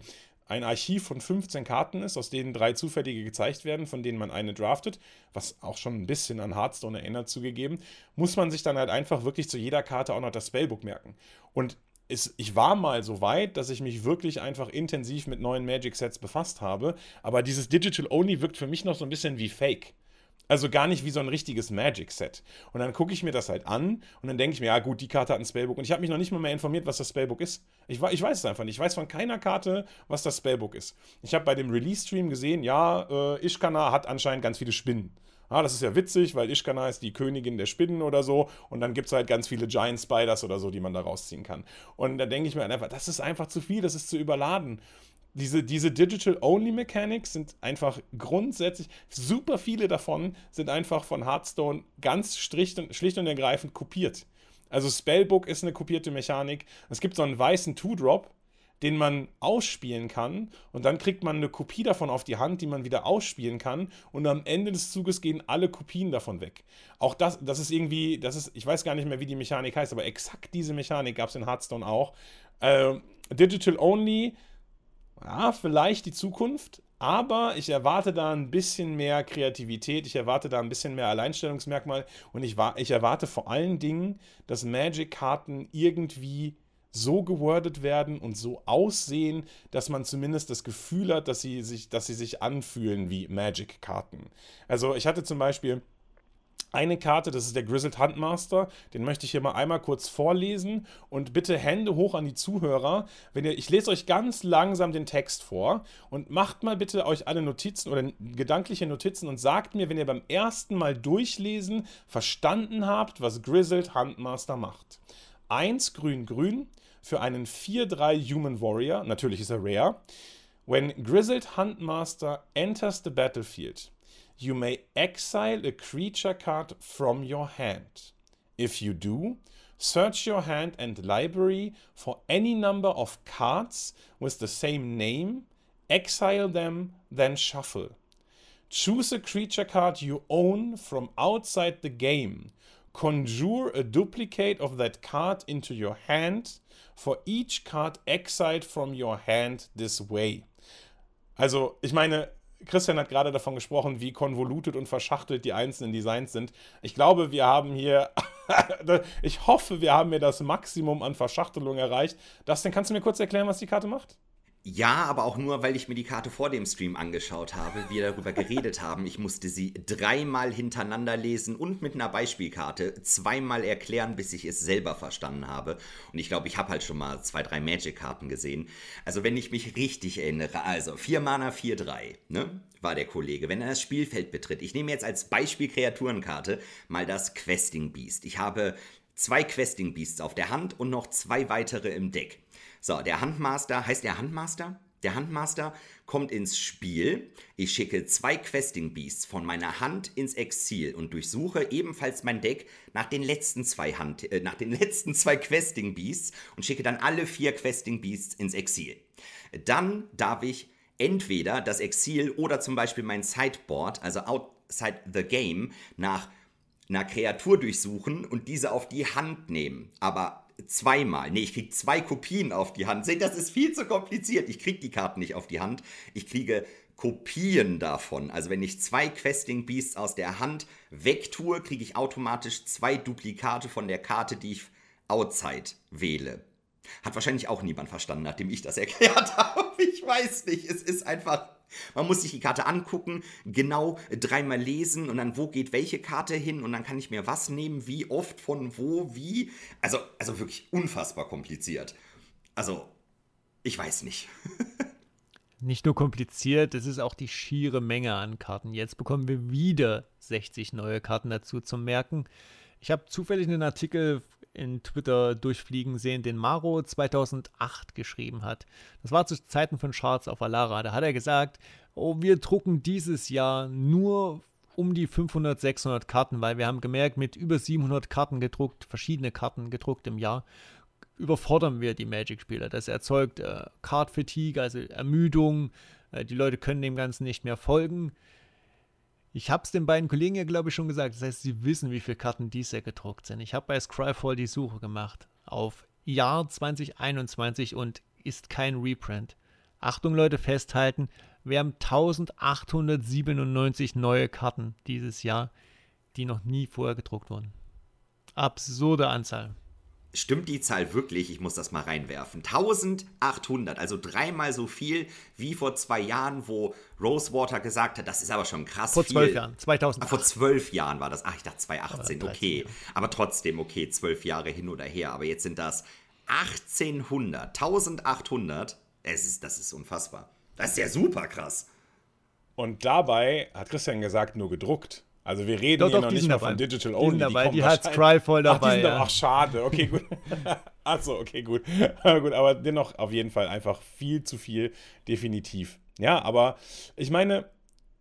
ein Archiv von 15 Karten ist, aus denen drei zufällige gezeigt werden, von denen man eine draftet, was auch schon ein bisschen an Hearthstone erinnert zugegeben, muss man sich dann halt einfach wirklich zu jeder Karte auch noch das Spellbook merken. Und es, ich war mal so weit, dass ich mich wirklich einfach intensiv mit neuen Magic-Sets befasst habe, aber dieses Digital Only wirkt für mich noch so ein bisschen wie Fake. Also gar nicht wie so ein richtiges Magic-Set. Und dann gucke ich mir das halt an und dann denke ich mir, ja gut, die Karte hat ein Spellbook. Und ich habe mich noch nicht mal mehr informiert, was das Spellbook ist. Ich, ich weiß es einfach nicht. Ich weiß von keiner Karte, was das Spellbook ist. Ich habe bei dem Release-Stream gesehen, ja, äh, Ishkana hat anscheinend ganz viele Spinnen. Ah, das ist ja witzig, weil Ishkana ist die Königin der Spinnen oder so. Und dann gibt es halt ganz viele Giant Spiders oder so, die man da rausziehen kann. Und da denke ich mir einfach, das ist einfach zu viel, das ist zu überladen diese, diese Digital-Only-Mechanics sind einfach grundsätzlich, super viele davon sind einfach von Hearthstone ganz schlicht und, schlicht und ergreifend kopiert. Also Spellbook ist eine kopierte Mechanik. Es gibt so einen weißen Two-Drop, den man ausspielen kann und dann kriegt man eine Kopie davon auf die Hand, die man wieder ausspielen kann und am Ende des Zuges gehen alle Kopien davon weg. Auch das, das ist irgendwie, das ist, ich weiß gar nicht mehr, wie die Mechanik heißt, aber exakt diese Mechanik gab es in Hearthstone auch. Äh, Digital Only ja, vielleicht die Zukunft, aber ich erwarte da ein bisschen mehr Kreativität, ich erwarte da ein bisschen mehr Alleinstellungsmerkmal und ich, ich erwarte vor allen Dingen, dass Magic-Karten irgendwie so gewordet werden und so aussehen, dass man zumindest das Gefühl hat, dass sie sich, dass sie sich anfühlen wie Magic-Karten. Also ich hatte zum Beispiel eine Karte, das ist der Grizzled Huntmaster. Den möchte ich hier mal einmal kurz vorlesen. Und bitte Hände hoch an die Zuhörer. Wenn ihr, ich lese euch ganz langsam den Text vor und macht mal bitte euch alle Notizen oder gedankliche Notizen und sagt mir, wenn ihr beim ersten Mal durchlesen verstanden habt, was Grizzled Huntmaster macht. Eins grün-grün für einen 4-3 Human Warrior. Natürlich ist er rare. When Grizzled Huntmaster enters the battlefield, you may exile a creature card from your hand. If you do, search your hand and library for any number of cards with the same name, exile them, then shuffle. Choose a creature card you own from outside the game. Conjure a duplicate of that card into your hand for each card exiled from your hand this way. Also, ich meine, Christian hat gerade davon gesprochen, wie konvolutet und verschachtelt die einzelnen Designs sind. Ich glaube, wir haben hier, ich hoffe, wir haben hier das Maximum an Verschachtelung erreicht. Dustin, kannst du mir kurz erklären, was die Karte macht? Ja, aber auch nur, weil ich mir die Karte vor dem Stream angeschaut habe, wir darüber geredet haben. Ich musste sie dreimal hintereinander lesen und mit einer Beispielkarte zweimal erklären, bis ich es selber verstanden habe. Und ich glaube, ich habe halt schon mal zwei, drei Magic-Karten gesehen. Also wenn ich mich richtig erinnere, also 4 Mana, 4, 3, ne? War der Kollege. Wenn er das Spielfeld betritt, ich nehme jetzt als Beispiel Kreaturenkarte mal das Questing Beast. Ich habe zwei Questing Beasts auf der Hand und noch zwei weitere im Deck. So, der Handmaster, heißt der Handmaster? Der Handmaster kommt ins Spiel. Ich schicke zwei Questing Beasts von meiner Hand ins Exil und durchsuche ebenfalls mein Deck nach den letzten zwei Hand, äh, nach den letzten zwei Questing Beasts und schicke dann alle vier Questing Beasts ins Exil. Dann darf ich entweder das Exil oder zum Beispiel mein Sideboard, also outside the game, nach einer Kreatur durchsuchen und diese auf die Hand nehmen. Aber zweimal. Nee, ich kriege zwei Kopien auf die Hand. Seht, das ist viel zu kompliziert. Ich kriege die Karten nicht auf die Hand. Ich kriege Kopien davon. Also wenn ich zwei Questing Beasts aus der Hand wegtue, kriege ich automatisch zwei Duplikate von der Karte, die ich outside wähle. Hat wahrscheinlich auch niemand verstanden, nachdem ich das erklärt habe. Ich weiß nicht. Es ist einfach man muss sich die Karte angucken, genau dreimal lesen und dann, wo geht welche Karte hin und dann kann ich mir was nehmen, wie oft, von wo, wie. Also, also wirklich unfassbar kompliziert. Also, ich weiß nicht. nicht nur kompliziert, es ist auch die schiere Menge an Karten. Jetzt bekommen wir wieder 60 neue Karten dazu zum Merken. Ich habe zufällig einen Artikel in Twitter durchfliegen sehen, den Maro 2008 geschrieben hat. Das war zu Zeiten von Charles auf Alara. Da hat er gesagt, oh, wir drucken dieses Jahr nur um die 500, 600 Karten, weil wir haben gemerkt, mit über 700 Karten gedruckt, verschiedene Karten gedruckt im Jahr, überfordern wir die Magic-Spieler. Das erzeugt äh, Card-Fatigue, also Ermüdung. Äh, die Leute können dem Ganzen nicht mehr folgen. Ich habe es den beiden Kollegen ja, glaube ich, schon gesagt. Das heißt, sie wissen, wie viele Karten dies Jahr gedruckt sind. Ich habe bei Scryfall die Suche gemacht auf Jahr 2021 und ist kein Reprint. Achtung, Leute, festhalten. Wir haben 1897 neue Karten dieses Jahr, die noch nie vorher gedruckt wurden. Absurde Anzahl. Stimmt die Zahl wirklich? Ich muss das mal reinwerfen. 1800, also dreimal so viel wie vor zwei Jahren, wo Rosewater gesagt hat, das ist aber schon krass vor viel. Zwölf Jahren, 2000. Ach, vor zwölf Jahren war das. Ach, ich dachte 2018, okay. Aber trotzdem, okay, zwölf Jahre hin oder her. Aber jetzt sind das 1800, 1800. Es ist, das ist unfassbar. Das ist ja super krass. Und dabei hat Christian gesagt, nur gedruckt. Also wir reden doch, hier doch, noch nicht mal von Digital Only. Die, dabei, die, die hat Scryfall dabei. Ach, ja. doch, ach, schade. Okay, gut. Achso, okay, gut. gut, aber dennoch auf jeden Fall einfach viel zu viel, definitiv. Ja, aber ich meine,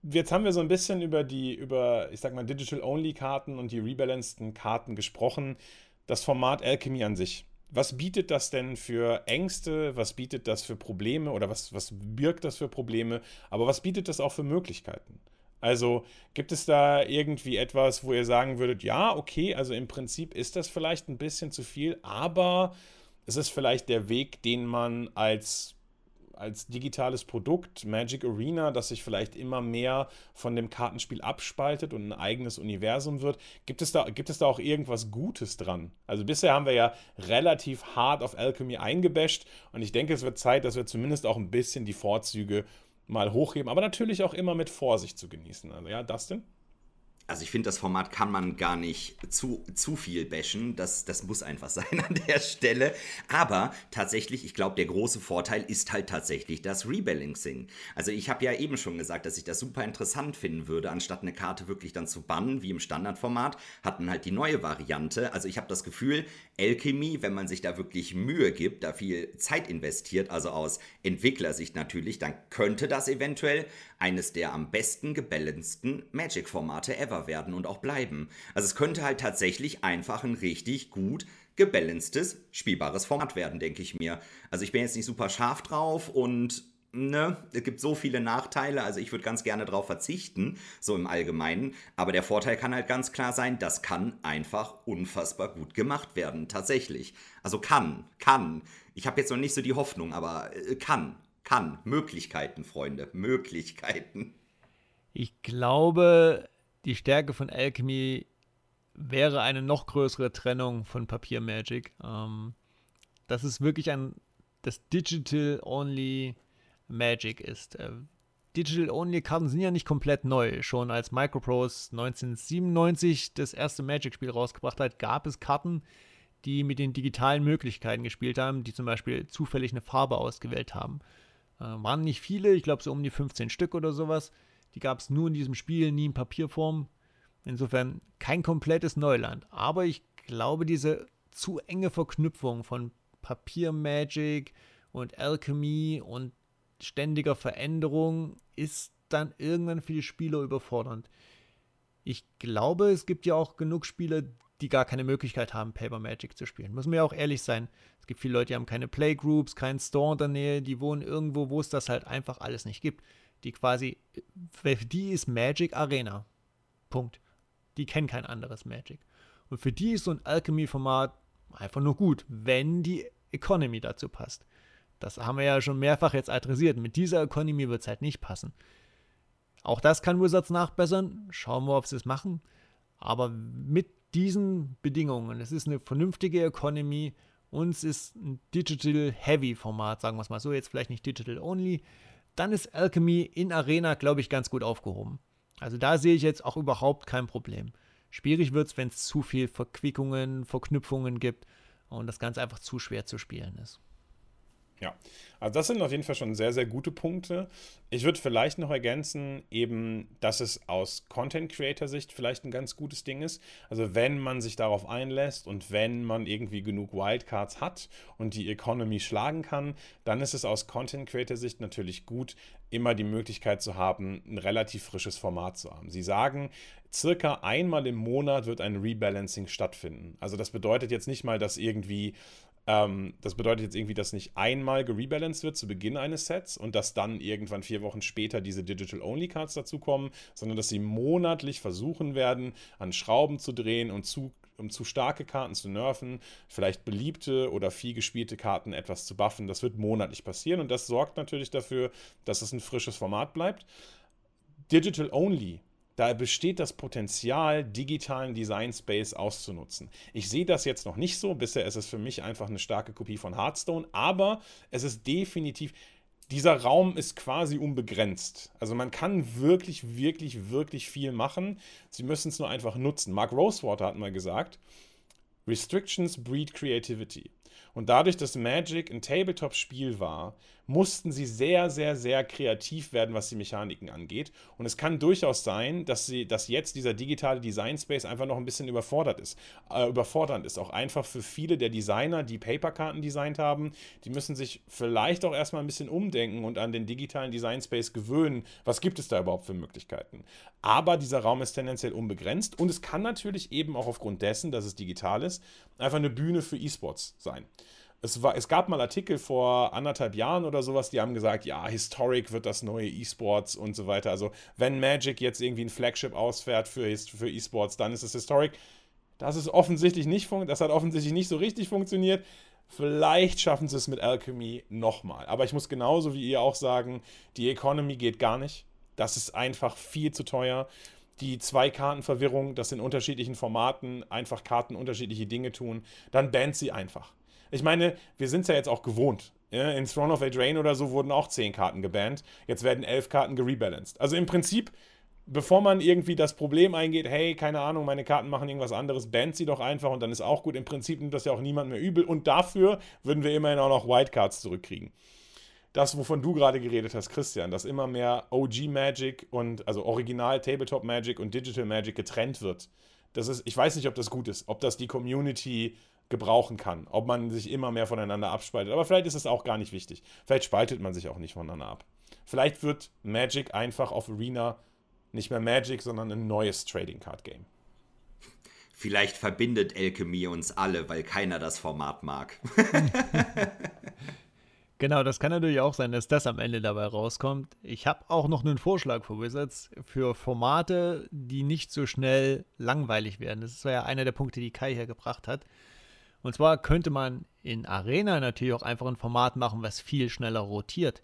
jetzt haben wir so ein bisschen über die, über, ich sag mal, Digital-Only-Karten und die rebalanceden Karten gesprochen. Das Format Alchemy an sich. Was bietet das denn für Ängste? Was bietet das für Probleme? Oder was, was birgt das für Probleme? Aber was bietet das auch für Möglichkeiten? Also gibt es da irgendwie etwas, wo ihr sagen würdet, ja, okay, also im Prinzip ist das vielleicht ein bisschen zu viel, aber es ist vielleicht der Weg, den man als als digitales Produkt, Magic Arena, das sich vielleicht immer mehr von dem Kartenspiel abspaltet und ein eigenes Universum wird. Gibt es da, gibt es da auch irgendwas Gutes dran? Also bisher haben wir ja relativ hart auf Alchemy eingebasht und ich denke, es wird Zeit, dass wir zumindest auch ein bisschen die Vorzüge mal hochheben, aber natürlich auch immer mit Vorsicht zu genießen. Also ja, Dustin? Also ich finde, das Format kann man gar nicht zu, zu viel bashen. Das, das muss einfach sein an der Stelle. Aber tatsächlich, ich glaube, der große Vorteil ist halt tatsächlich das Rebalancing. Also ich habe ja eben schon gesagt, dass ich das super interessant finden würde, anstatt eine Karte wirklich dann zu bannen, wie im Standardformat, hatten halt die neue Variante. Also ich habe das Gefühl, Alchemy, wenn man sich da wirklich Mühe gibt, da viel Zeit investiert, also aus Entwicklersicht natürlich, dann könnte das eventuell eines der am besten gebalanceden Magic-Formate ever werden und auch bleiben. Also es könnte halt tatsächlich einfach ein richtig gut gebalancedes, spielbares Format werden, denke ich mir. Also ich bin jetzt nicht super scharf drauf und ne, es gibt so viele Nachteile, also ich würde ganz gerne darauf verzichten, so im Allgemeinen. Aber der Vorteil kann halt ganz klar sein, das kann einfach unfassbar gut gemacht werden, tatsächlich. Also kann, kann. Ich habe jetzt noch nicht so die Hoffnung, aber äh, kann kann. Möglichkeiten, Freunde, Möglichkeiten. Ich glaube, die Stärke von Alchemy wäre eine noch größere Trennung von Papier Magic. Ähm, dass es wirklich ein das Digital-Only Magic ist. Äh, Digital-Only-Karten sind ja nicht komplett neu. Schon als Microprose 1997 das erste Magic-Spiel rausgebracht hat, gab es Karten, die mit den digitalen Möglichkeiten gespielt haben, die zum Beispiel zufällig eine Farbe ausgewählt haben. Äh, waren nicht viele, ich glaube so um die 15 Stück oder sowas. Die gab es nur in diesem Spiel, nie in Papierform. Insofern kein komplettes Neuland. Aber ich glaube, diese zu enge Verknüpfung von Papier-Magic und Alchemy und ständiger Veränderung ist dann irgendwann für die Spieler überfordernd. Ich glaube, es gibt ja auch genug Spieler, die gar keine Möglichkeit haben, Paper Magic zu spielen. Muss mir ja auch ehrlich sein. Es gibt viele Leute, die haben keine Playgroups, keinen Store in der Nähe, die wohnen irgendwo, wo es das halt einfach alles nicht gibt. Die quasi, für die ist Magic Arena. Punkt. Die kennen kein anderes Magic. Und für die ist so ein Alchemy-Format einfach nur gut, wenn die Economy dazu passt. Das haben wir ja schon mehrfach jetzt adressiert. Mit dieser Economy wird es halt nicht passen. Auch das kann Wizards nachbessern. Schauen wir, ob sie es machen. Aber mit diesen Bedingungen, es ist eine vernünftige Economy und es ist ein Digital-Heavy-Format, sagen wir es mal so, jetzt vielleicht nicht Digital-Only, dann ist Alchemy in Arena, glaube ich, ganz gut aufgehoben. Also da sehe ich jetzt auch überhaupt kein Problem. Schwierig wird es, wenn es zu viel Verquickungen, Verknüpfungen gibt und das Ganze einfach zu schwer zu spielen ist. Ja, also das sind auf jeden Fall schon sehr, sehr gute Punkte. Ich würde vielleicht noch ergänzen, eben, dass es aus Content-Creator-Sicht vielleicht ein ganz gutes Ding ist. Also wenn man sich darauf einlässt und wenn man irgendwie genug Wildcards hat und die Economy schlagen kann, dann ist es aus Content-Creator-Sicht natürlich gut, immer die Möglichkeit zu haben, ein relativ frisches Format zu haben. Sie sagen, circa einmal im Monat wird ein Rebalancing stattfinden. Also das bedeutet jetzt nicht mal, dass irgendwie ähm, das bedeutet jetzt irgendwie, dass nicht einmal gerebalanced wird zu Beginn eines Sets und dass dann irgendwann vier Wochen später diese Digital-Only-Cards dazukommen, sondern dass sie monatlich versuchen werden, an Schrauben zu drehen und zu um zu starke Karten zu nerven, vielleicht beliebte oder viel gespielte Karten etwas zu buffen. Das wird monatlich passieren und das sorgt natürlich dafür, dass es ein frisches Format bleibt. Digital Only da besteht das Potenzial, digitalen Design Space auszunutzen. Ich sehe das jetzt noch nicht so. Bisher ist es für mich einfach eine starke Kopie von Hearthstone, aber es ist definitiv. Dieser Raum ist quasi unbegrenzt. Also man kann wirklich, wirklich, wirklich viel machen. Sie müssen es nur einfach nutzen. Mark Rosewater hat mal gesagt, Restrictions breed creativity. Und dadurch, dass Magic ein Tabletop-Spiel war, mussten sie sehr, sehr, sehr kreativ werden, was die Mechaniken angeht. Und es kann durchaus sein, dass, sie, dass jetzt dieser digitale Design Space einfach noch ein bisschen überfordert ist. Äh, überfordernd ist. Auch einfach für viele der Designer, die Paperkarten designt haben, die müssen sich vielleicht auch erstmal ein bisschen umdenken und an den digitalen Design Space gewöhnen. Was gibt es da überhaupt für Möglichkeiten? Aber dieser Raum ist tendenziell unbegrenzt und es kann natürlich eben auch aufgrund dessen, dass es digital ist, einfach eine Bühne für E-Sports sein. Es, war, es gab mal Artikel vor anderthalb Jahren oder sowas, die haben gesagt, ja, Historic wird das neue E-Sports und so weiter. Also wenn Magic jetzt irgendwie ein Flagship ausfährt für, für E-Sports, dann ist es Historic. Das ist offensichtlich nicht, das hat offensichtlich nicht so richtig funktioniert. Vielleicht schaffen sie es mit Alchemy nochmal. Aber ich muss genauso wie ihr auch sagen, die Economy geht gar nicht. Das ist einfach viel zu teuer. Die Zwei-Karten-Verwirrung, dass in unterschiedlichen Formaten einfach Karten unterschiedliche Dinge tun, dann bannt sie einfach. Ich meine, wir sind es ja jetzt auch gewohnt. In Throne of Eldraine oder so wurden auch 10 Karten gebannt. Jetzt werden 11 Karten gerebalanced. Also im Prinzip, bevor man irgendwie das Problem eingeht, hey, keine Ahnung, meine Karten machen irgendwas anderes, bannt sie doch einfach und dann ist auch gut. Im Prinzip nimmt das ja auch niemand mehr übel. Und dafür würden wir immerhin auch noch Wildcards zurückkriegen. Das, wovon du gerade geredet hast, Christian, dass immer mehr OG Magic und also Original Tabletop Magic und Digital Magic getrennt wird. Das ist, ich weiß nicht, ob das gut ist, ob das die Community gebrauchen kann. Ob man sich immer mehr voneinander abspaltet. Aber vielleicht ist es auch gar nicht wichtig. Vielleicht spaltet man sich auch nicht voneinander ab. Vielleicht wird Magic einfach auf Arena nicht mehr Magic, sondern ein neues Trading Card Game. Vielleicht verbindet Alchemy uns alle, weil keiner das Format mag. genau, das kann natürlich auch sein, dass das am Ende dabei rauskommt. Ich habe auch noch einen Vorschlag für Wizards für Formate, die nicht so schnell langweilig werden. Das war ja einer der Punkte, die Kai hier gebracht hat. Und zwar könnte man in Arena natürlich auch einfach ein Format machen, was viel schneller rotiert.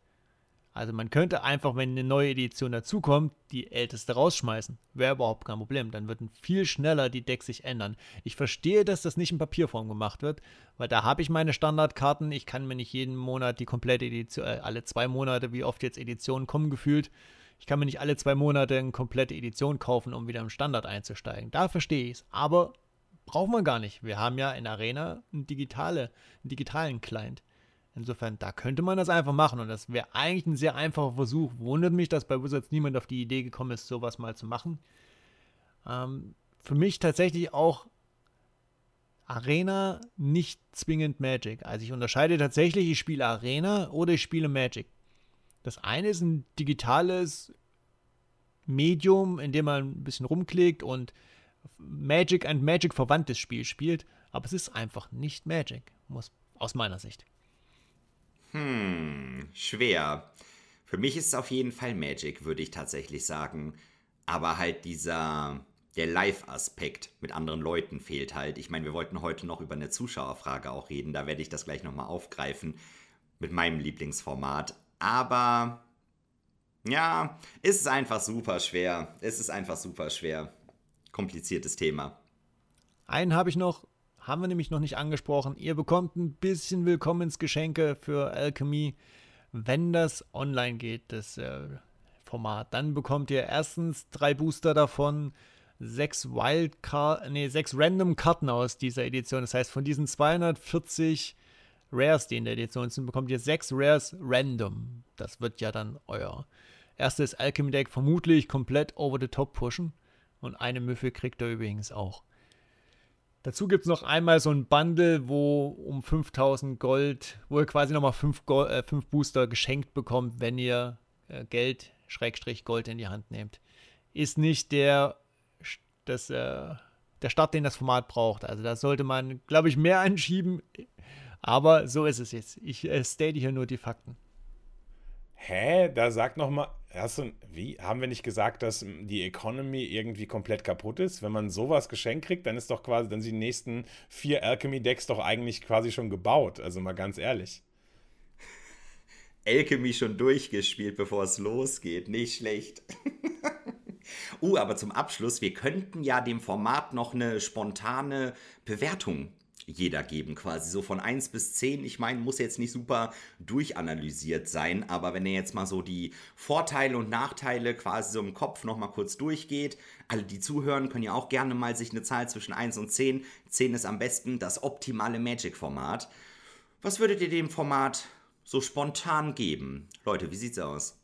Also man könnte einfach, wenn eine neue Edition dazukommt, die älteste rausschmeißen. Wäre überhaupt kein Problem. Dann würden viel schneller die Decks sich ändern. Ich verstehe, dass das nicht in Papierform gemacht wird, weil da habe ich meine Standardkarten. Ich kann mir nicht jeden Monat die komplette Edition, äh, alle zwei Monate, wie oft jetzt Editionen kommen, gefühlt. Ich kann mir nicht alle zwei Monate eine komplette Edition kaufen, um wieder im Standard einzusteigen. Da verstehe ich es. Aber braucht man gar nicht. Wir haben ja in Arena einen, digitale, einen digitalen Client. Insofern, da könnte man das einfach machen und das wäre eigentlich ein sehr einfacher Versuch. Wundert mich, dass bei Wizards niemand auf die Idee gekommen ist, sowas mal zu machen. Ähm, für mich tatsächlich auch Arena nicht zwingend Magic. Also ich unterscheide tatsächlich, ich spiele Arena oder ich spiele Magic. Das eine ist ein digitales Medium, in dem man ein bisschen rumklickt und Magic ein Magic verwandtes Spiel spielt, aber es ist einfach nicht Magic, muss aus meiner Sicht. Hm, schwer. Für mich ist es auf jeden Fall Magic, würde ich tatsächlich sagen. Aber halt dieser, der Live-Aspekt mit anderen Leuten fehlt halt. Ich meine, wir wollten heute noch über eine Zuschauerfrage auch reden, da werde ich das gleich nochmal aufgreifen mit meinem Lieblingsformat. Aber ja, es ist einfach super schwer. Es ist einfach super schwer kompliziertes Thema. Einen habe ich noch, haben wir nämlich noch nicht angesprochen. Ihr bekommt ein bisschen Willkommensgeschenke für Alchemy, wenn das online geht, das äh, Format. Dann bekommt ihr erstens drei Booster davon, sechs Wildcard, nee, sechs Random Karten aus dieser Edition. Das heißt, von diesen 240 Rares, die in der Edition sind, bekommt ihr sechs Rares random. Das wird ja dann euer erstes Alchemy Deck vermutlich komplett over the top pushen. Und eine Müffe kriegt ihr übrigens auch. Dazu gibt es noch einmal so ein Bundle, wo um 5000 Gold, wo ihr quasi nochmal 5 äh, fünf Booster geschenkt bekommt, wenn ihr äh, Geld, Schrägstrich Gold in die Hand nehmt. Ist nicht der, das, äh, der Start, den das Format braucht. Also da sollte man, glaube ich, mehr anschieben. Aber so ist es jetzt. Ich äh, state hier nur die Fakten. Hä? Da sag noch mal, hast du, wie? Haben wir nicht gesagt, dass die Economy irgendwie komplett kaputt ist? Wenn man sowas geschenkt kriegt, dann ist doch quasi, dann sind die nächsten vier Alchemy-Decks doch eigentlich quasi schon gebaut. Also mal ganz ehrlich. Alchemy schon durchgespielt, bevor es losgeht. Nicht schlecht. uh, aber zum Abschluss, wir könnten ja dem Format noch eine spontane Bewertung jeder geben, quasi so von 1 bis 10. Ich meine, muss jetzt nicht super durchanalysiert sein, aber wenn ihr jetzt mal so die Vorteile und Nachteile quasi so im Kopf nochmal kurz durchgeht, alle, die zuhören, können ja auch gerne mal sich eine Zahl zwischen 1 und 10. 10 ist am besten das optimale Magic-Format. Was würdet ihr dem Format so spontan geben? Leute, wie sieht's aus?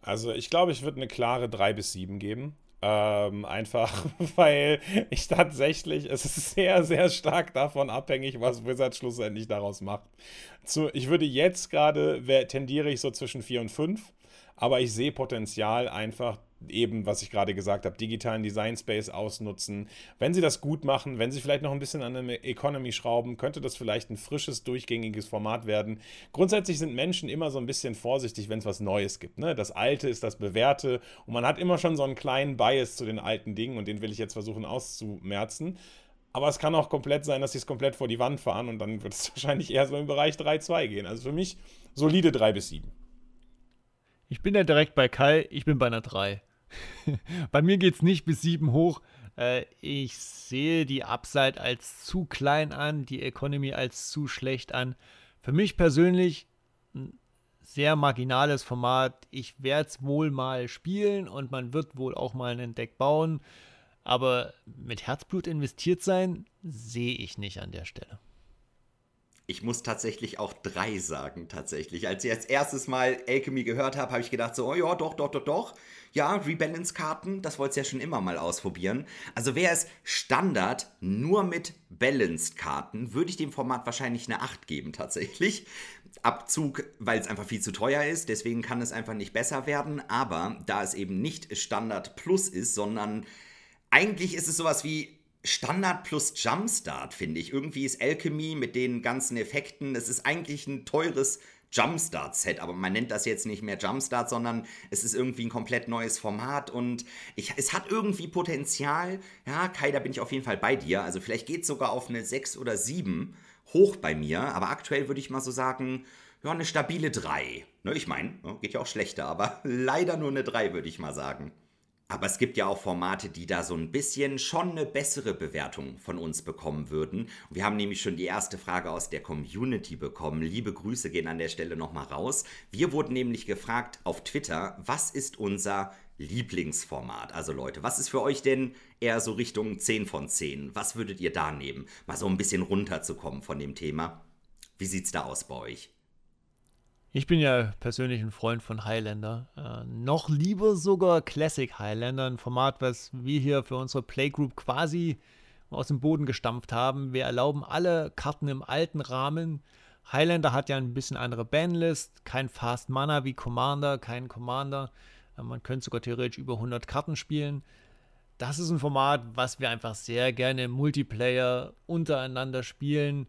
Also ich glaube, ich würde eine klare 3 bis 7 geben. Ähm, einfach, weil ich tatsächlich, es ist sehr, sehr stark davon abhängig, was Wizard schlussendlich daraus macht. Zu, ich würde jetzt gerade, tendiere ich so zwischen 4 und 5, aber ich sehe Potenzial einfach eben, was ich gerade gesagt habe, digitalen Design Space ausnutzen. Wenn sie das gut machen, wenn sie vielleicht noch ein bisschen an der Economy schrauben, könnte das vielleicht ein frisches, durchgängiges Format werden. Grundsätzlich sind Menschen immer so ein bisschen vorsichtig, wenn es was Neues gibt. Ne? Das Alte ist das Bewährte und man hat immer schon so einen kleinen Bias zu den alten Dingen und den will ich jetzt versuchen auszumerzen. Aber es kann auch komplett sein, dass sie es komplett vor die Wand fahren und dann wird es wahrscheinlich eher so im Bereich 3-2 gehen. Also für mich solide 3 bis 7. Ich bin ja direkt bei Kai, ich bin bei einer 3. Bei mir geht es nicht bis 7 hoch. Äh, ich sehe die Upside als zu klein an, die Economy als zu schlecht an. Für mich persönlich ein sehr marginales Format. Ich werde es wohl mal spielen und man wird wohl auch mal ein Deck bauen. Aber mit Herzblut investiert sein, sehe ich nicht an der Stelle. Ich muss tatsächlich auch drei sagen, tatsächlich. Als ich als erstes Mal Alchemy gehört habe, habe ich gedacht so, oh ja, doch, doch, doch, doch. Ja, Rebalance-Karten, das wollt's ja schon immer mal ausprobieren. Also wäre es Standard nur mit Balanced-Karten, würde ich dem Format wahrscheinlich eine 8 geben, tatsächlich. Abzug, weil es einfach viel zu teuer ist, deswegen kann es einfach nicht besser werden. Aber da es eben nicht Standard Plus ist, sondern eigentlich ist es sowas wie Standard plus Jumpstart, finde ich. Irgendwie ist Alchemy mit den ganzen Effekten, es ist eigentlich ein teures Jumpstart-Set, aber man nennt das jetzt nicht mehr Jumpstart, sondern es ist irgendwie ein komplett neues Format und ich, es hat irgendwie Potenzial. Ja, Kai, da bin ich auf jeden Fall bei dir. Also vielleicht geht es sogar auf eine 6 oder 7 hoch bei mir, aber aktuell würde ich mal so sagen, ja, eine stabile 3. Ne, ich meine, geht ja auch schlechter, aber leider nur eine 3, würde ich mal sagen. Aber es gibt ja auch Formate, die da so ein bisschen schon eine bessere Bewertung von uns bekommen würden. Wir haben nämlich schon die erste Frage aus der Community bekommen. Liebe Grüße gehen an der Stelle nochmal raus. Wir wurden nämlich gefragt auf Twitter, was ist unser Lieblingsformat? Also Leute, was ist für euch denn eher so Richtung 10 von 10? Was würdet ihr da nehmen? Mal so ein bisschen runterzukommen von dem Thema. Wie sieht's da aus bei euch? Ich bin ja persönlich ein Freund von Highlander. Äh, noch lieber sogar Classic Highlander, ein Format, was wir hier für unsere Playgroup quasi aus dem Boden gestampft haben. Wir erlauben alle Karten im alten Rahmen. Highlander hat ja ein bisschen andere Banlist, kein Fast Mana wie Commander, kein Commander. Äh, man könnte sogar theoretisch über 100 Karten spielen. Das ist ein Format, was wir einfach sehr gerne im Multiplayer untereinander spielen.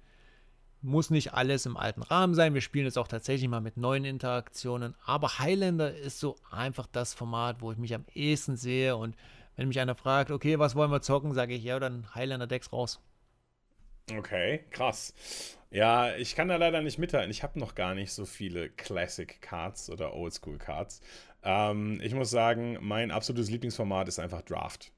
Muss nicht alles im alten Rahmen sein. Wir spielen jetzt auch tatsächlich mal mit neuen Interaktionen. Aber Highlander ist so einfach das Format, wo ich mich am ehesten sehe. Und wenn mich einer fragt, okay, was wollen wir zocken, sage ich, ja, dann Highlander-Decks raus. Okay, krass. Ja, ich kann da leider nicht mithalten. Ich habe noch gar nicht so viele Classic Cards oder Oldschool Cards. Ähm, ich muss sagen, mein absolutes Lieblingsformat ist einfach Draft.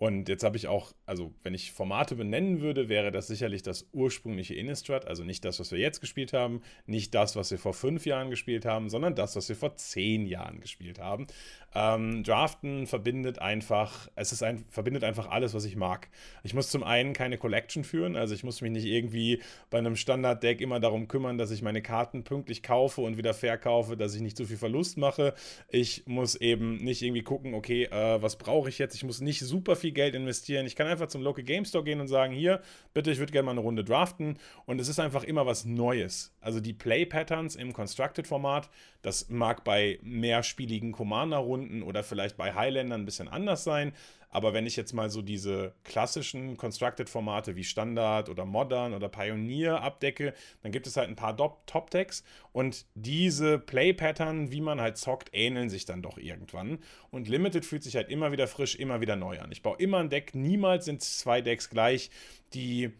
Und jetzt habe ich auch, also wenn ich Formate benennen würde, wäre das sicherlich das ursprüngliche Innistrad, also nicht das, was wir jetzt gespielt haben, nicht das, was wir vor fünf Jahren gespielt haben, sondern das, was wir vor zehn Jahren gespielt haben. Ähm, Draften verbindet einfach, es ist ein, verbindet einfach alles, was ich mag. Ich muss zum einen keine Collection führen, also ich muss mich nicht irgendwie bei einem Standard-Deck immer darum kümmern, dass ich meine Karten pünktlich kaufe und wieder verkaufe, dass ich nicht zu viel Verlust mache. Ich muss eben nicht irgendwie gucken, okay, äh, was brauche ich jetzt? Ich muss nicht super viel Geld investieren. Ich kann einfach zum Local Game Store gehen und sagen, hier, bitte, ich würde gerne mal eine Runde draften. Und es ist einfach immer was Neues. Also die Play-Patterns im Constructed-Format, das mag bei mehrspieligen Commander-Runden oder vielleicht bei Highlandern ein bisschen anders sein. Aber wenn ich jetzt mal so diese klassischen Constructed-Formate wie Standard oder Modern oder Pioneer abdecke, dann gibt es halt ein paar Top-Decks und diese Play-Pattern, wie man halt zockt, ähneln sich dann doch irgendwann. Und Limited fühlt sich halt immer wieder frisch, immer wieder neu an. Ich baue immer ein Deck, niemals sind zwei Decks gleich, die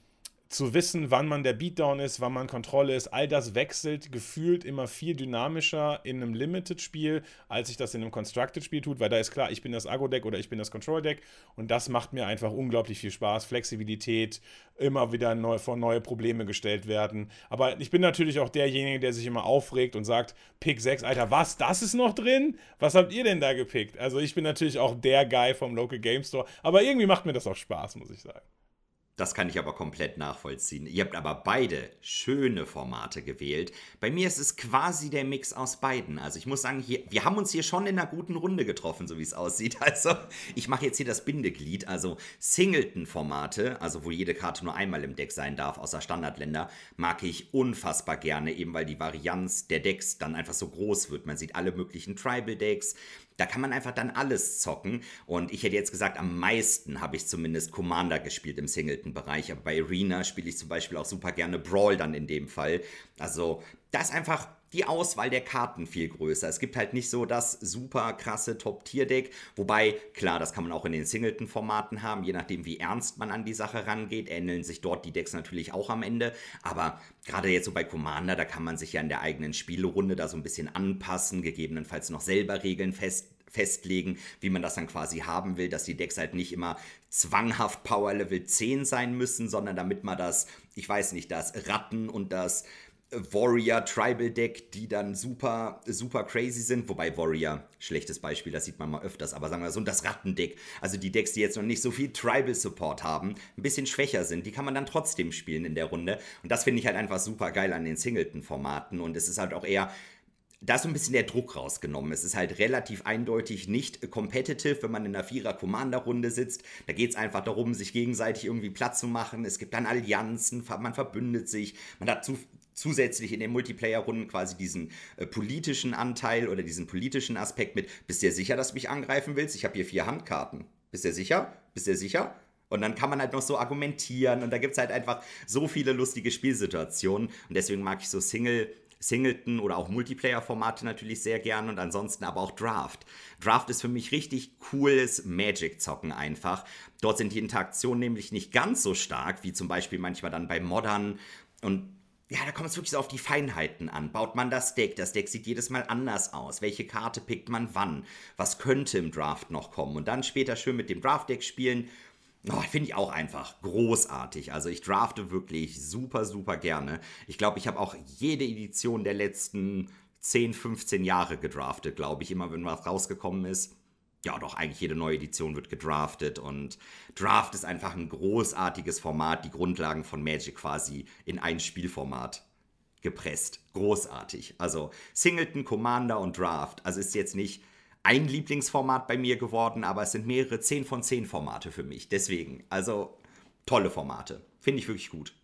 zu wissen, wann man der Beatdown ist, wann man Kontrolle ist, all das wechselt gefühlt immer viel dynamischer in einem Limited-Spiel, als sich das in einem Constructed-Spiel tut, weil da ist klar, ich bin das Agro-Deck oder ich bin das Control-Deck und das macht mir einfach unglaublich viel Spaß. Flexibilität, immer wieder neu, vor neue Probleme gestellt werden. Aber ich bin natürlich auch derjenige, der sich immer aufregt und sagt, Pick 6, Alter, was, das ist noch drin? Was habt ihr denn da gepickt? Also ich bin natürlich auch der Guy vom Local Game Store, aber irgendwie macht mir das auch Spaß, muss ich sagen. Das kann ich aber komplett nachvollziehen. Ihr habt aber beide schöne Formate gewählt. Bei mir ist es quasi der Mix aus beiden. Also ich muss sagen, hier, wir haben uns hier schon in einer guten Runde getroffen, so wie es aussieht. Also ich mache jetzt hier das Bindeglied. Also Singleton-Formate, also wo jede Karte nur einmal im Deck sein darf, außer Standardländer, mag ich unfassbar gerne, eben weil die Varianz der Decks dann einfach so groß wird. Man sieht alle möglichen Tribal-Decks, da kann man einfach dann alles zocken. Und ich hätte jetzt gesagt, am meisten habe ich zumindest Commander gespielt im Singleton-Bereich. Aber bei Arena spiele ich zum Beispiel auch super gerne Brawl dann in dem Fall. Also, da ist einfach die Auswahl der Karten viel größer. Es gibt halt nicht so das super krasse Top-Tier-Deck. Wobei, klar, das kann man auch in den Singleton-Formaten haben, je nachdem, wie ernst man an die Sache rangeht, ähneln sich dort die Decks natürlich auch am Ende. Aber gerade jetzt so bei Commander, da kann man sich ja in der eigenen Spielrunde da so ein bisschen anpassen, gegebenenfalls noch selber Regeln fest festlegen, wie man das dann quasi haben will, dass die Decks halt nicht immer zwanghaft Power Level 10 sein müssen, sondern damit man das, ich weiß nicht, das Ratten und das Warrior Tribal Deck, die dann super, super crazy sind. Wobei Warrior, schlechtes Beispiel, das sieht man mal öfters, aber sagen wir so, das Rattendeck, also die Decks, die jetzt noch nicht so viel Tribal Support haben, ein bisschen schwächer sind, die kann man dann trotzdem spielen in der Runde. Und das finde ich halt einfach super geil an den Singleton-Formaten. Und es ist halt auch eher da ist so ein bisschen der Druck rausgenommen. Es ist halt relativ eindeutig nicht competitive, wenn man in einer Vierer-Commander-Runde sitzt. Da geht es einfach darum, sich gegenseitig irgendwie Platz zu machen. Es gibt dann Allianzen, man verbündet sich, man hat zu, zusätzlich in den Multiplayer-Runden quasi diesen äh, politischen Anteil oder diesen politischen Aspekt mit, bist du dir sicher, dass du mich angreifen willst? Ich habe hier vier Handkarten. Bist du dir sicher? Bist du dir sicher? Und dann kann man halt noch so argumentieren und da gibt es halt einfach so viele lustige Spielsituationen und deswegen mag ich so Single Singleton oder auch Multiplayer-Formate natürlich sehr gern und ansonsten aber auch Draft. Draft ist für mich richtig cooles Magic-Zocken einfach. Dort sind die Interaktionen nämlich nicht ganz so stark wie zum Beispiel manchmal dann bei Modern und ja, da kommt es wirklich so auf die Feinheiten an. Baut man das Deck? Das Deck sieht jedes Mal anders aus. Welche Karte pickt man wann? Was könnte im Draft noch kommen? Und dann später schön mit dem Draft-Deck spielen. Oh, Finde ich auch einfach großartig. Also ich drafte wirklich super, super gerne. Ich glaube, ich habe auch jede Edition der letzten 10, 15 Jahre gedraftet, glaube ich, immer wenn was rausgekommen ist ja, doch, eigentlich jede neue Edition wird gedraftet und Draft ist einfach ein großartiges Format, die Grundlagen von Magic quasi in ein Spielformat gepresst. Großartig. Also Singleton, Commander und Draft. Also ist jetzt nicht ein Lieblingsformat bei mir geworden, aber es sind mehrere 10 von 10 Formate für mich. Deswegen, also tolle Formate. Finde ich wirklich gut.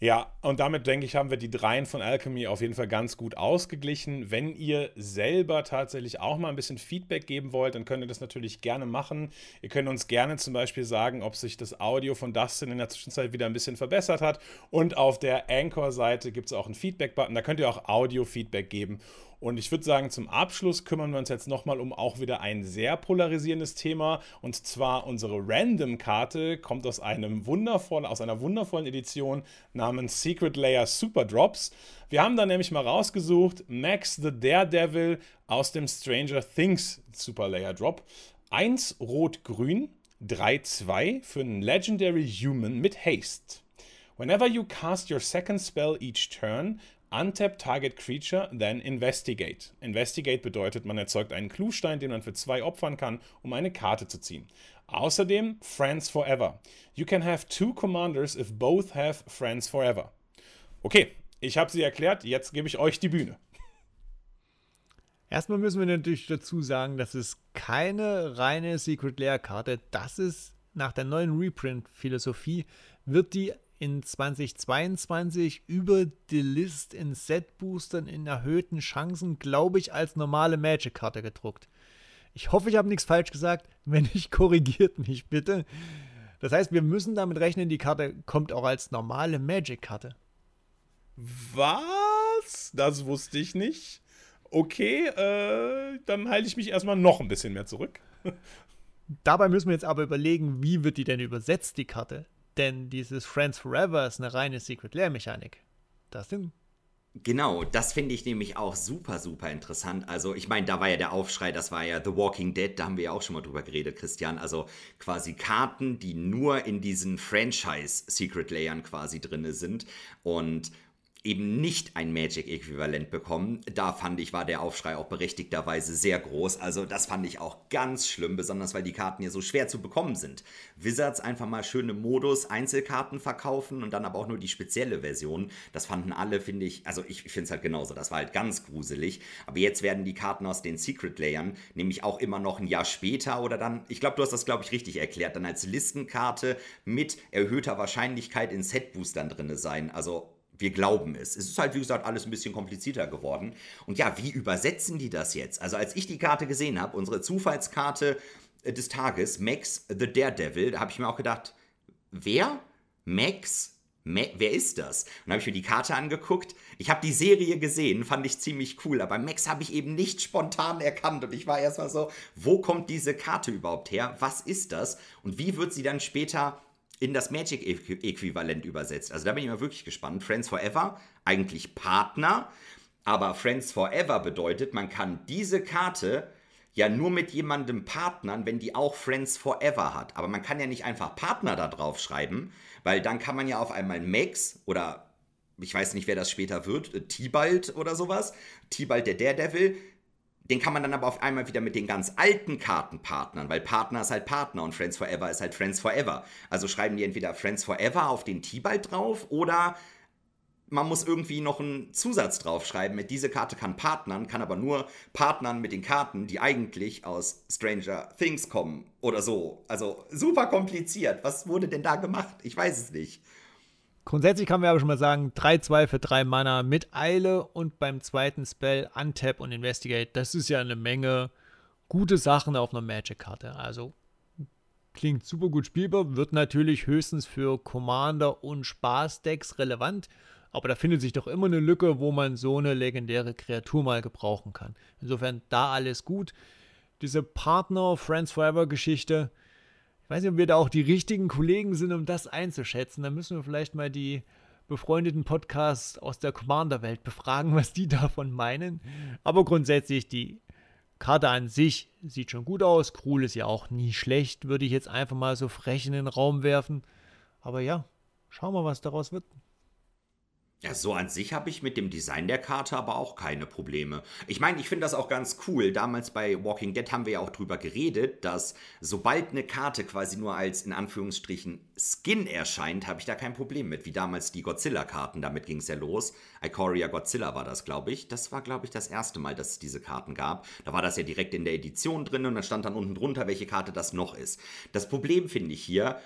Ja, und damit denke ich, haben wir die dreien von Alchemy auf jeden Fall ganz gut ausgeglichen. Wenn ihr selber tatsächlich auch mal ein bisschen Feedback geben wollt, dann könnt ihr das natürlich gerne machen. Ihr könnt uns gerne zum Beispiel sagen, ob sich das Audio von Dustin in der Zwischenzeit wieder ein bisschen verbessert hat. Und auf der Anchor-Seite gibt es auch einen Feedback-Button. Da könnt ihr auch Audio-Feedback geben. Und ich würde sagen, zum Abschluss kümmern wir uns jetzt nochmal um auch wieder ein sehr polarisierendes Thema. Und zwar unsere Random-Karte kommt aus einem wundervollen, aus einer wundervollen Edition namens Secret Layer Super Drops. Wir haben da nämlich mal rausgesucht Max the Daredevil aus dem Stranger Things Super Layer Drop. 1 Rot-Grün, 3-2 für einen Legendary Human mit Haste. Whenever you cast your second spell each turn, Untap Target Creature, then Investigate. Investigate bedeutet, man erzeugt einen Cluestein, den man für zwei opfern kann, um eine Karte zu ziehen. Außerdem Friends Forever. You can have two commanders if both have Friends Forever. Okay, ich habe sie erklärt, jetzt gebe ich euch die Bühne. Erstmal müssen wir natürlich dazu sagen, dass es keine reine Secret Lair Karte. Das ist nach der neuen Reprint-Philosophie, wird die in 2022 über die List in Set-Boostern in erhöhten Chancen, glaube ich, als normale Magic-Karte gedruckt. Ich hoffe, ich habe nichts falsch gesagt. Wenn nicht, korrigiert mich bitte. Das heißt, wir müssen damit rechnen, die Karte kommt auch als normale Magic-Karte. Was? Das wusste ich nicht. Okay, äh, dann halte ich mich erstmal noch ein bisschen mehr zurück. Dabei müssen wir jetzt aber überlegen, wie wird die denn übersetzt, die Karte? Denn dieses Friends Forever ist eine reine Secret Lair-Mechanik. Das denn? Genau, das finde ich nämlich auch super, super interessant. Also, ich meine, da war ja der Aufschrei, das war ja The Walking Dead, da haben wir ja auch schon mal drüber geredet, Christian. Also quasi Karten, die nur in diesen Franchise-Secret-Layern quasi drin sind. Und eben nicht ein Magic-Äquivalent bekommen. Da fand ich, war der Aufschrei auch berechtigterweise sehr groß. Also das fand ich auch ganz schlimm, besonders weil die Karten hier so schwer zu bekommen sind. Wizards einfach mal schöne Modus Einzelkarten verkaufen und dann aber auch nur die spezielle Version. Das fanden alle, finde ich, also ich, ich finde es halt genauso. Das war halt ganz gruselig. Aber jetzt werden die Karten aus den Secret Layern nämlich auch immer noch ein Jahr später oder dann, ich glaube, du hast das, glaube ich, richtig erklärt, dann als Listenkarte mit erhöhter Wahrscheinlichkeit in Set-Boostern drin sein. Also wir glauben es. Es ist halt, wie gesagt, alles ein bisschen komplizierter geworden. Und ja, wie übersetzen die das jetzt? Also, als ich die Karte gesehen habe, unsere Zufallskarte äh, des Tages, Max the Daredevil, da habe ich mir auch gedacht, wer? Max? Ma wer ist das? Und dann habe ich mir die Karte angeguckt. Ich habe die Serie gesehen, fand ich ziemlich cool, aber Max habe ich eben nicht spontan erkannt und ich war erstmal so, wo kommt diese Karte überhaupt her? Was ist das? Und wie wird sie dann später in das Magic-Äquivalent übersetzt. Also da bin ich mal wirklich gespannt. Friends Forever, eigentlich Partner, aber Friends Forever bedeutet, man kann diese Karte ja nur mit jemandem partnern, wenn die auch Friends Forever hat. Aber man kann ja nicht einfach Partner da drauf schreiben, weil dann kann man ja auf einmal Max oder ich weiß nicht, wer das später wird, äh, Tibalt oder sowas, Tibalt der Daredevil, den kann man dann aber auf einmal wieder mit den ganz alten Karten partnern, weil Partner ist halt Partner und Friends Forever ist halt Friends Forever. Also schreiben die entweder Friends Forever auf den Tibalt drauf oder man muss irgendwie noch einen Zusatz draufschreiben mit diese Karte kann partnern, kann aber nur partnern mit den Karten, die eigentlich aus Stranger Things kommen oder so. Also super kompliziert. Was wurde denn da gemacht? Ich weiß es nicht. Grundsätzlich kann man aber schon mal sagen, 3-2 für 3 Mana mit Eile und beim zweiten Spell Untap und Investigate. Das ist ja eine Menge gute Sachen auf einer Magic-Karte. Also klingt super gut spielbar, wird natürlich höchstens für Commander und Spaß-Decks relevant. Aber da findet sich doch immer eine Lücke, wo man so eine legendäre Kreatur mal gebrauchen kann. Insofern da alles gut. Diese Partner Friends Forever Geschichte, ich weiß nicht, ob wir da auch die richtigen Kollegen sind, um das einzuschätzen. Da müssen wir vielleicht mal die befreundeten Podcasts aus der Commander-Welt befragen, was die davon meinen. Aber grundsätzlich, die Karte an sich sieht schon gut aus. Krul ist ja auch nie schlecht, würde ich jetzt einfach mal so frech in den Raum werfen. Aber ja, schauen wir, was daraus wird. Ja, so an sich habe ich mit dem Design der Karte aber auch keine Probleme. Ich meine, ich finde das auch ganz cool. Damals bei Walking Dead haben wir ja auch drüber geredet, dass sobald eine Karte quasi nur als in Anführungsstrichen Skin erscheint, habe ich da kein Problem mit. Wie damals die Godzilla-Karten, damit ging es ja los. Ikoria Godzilla war das, glaube ich. Das war, glaube ich, das erste Mal, dass es diese Karten gab. Da war das ja direkt in der Edition drin und dann stand dann unten drunter, welche Karte das noch ist. Das Problem finde ich hier,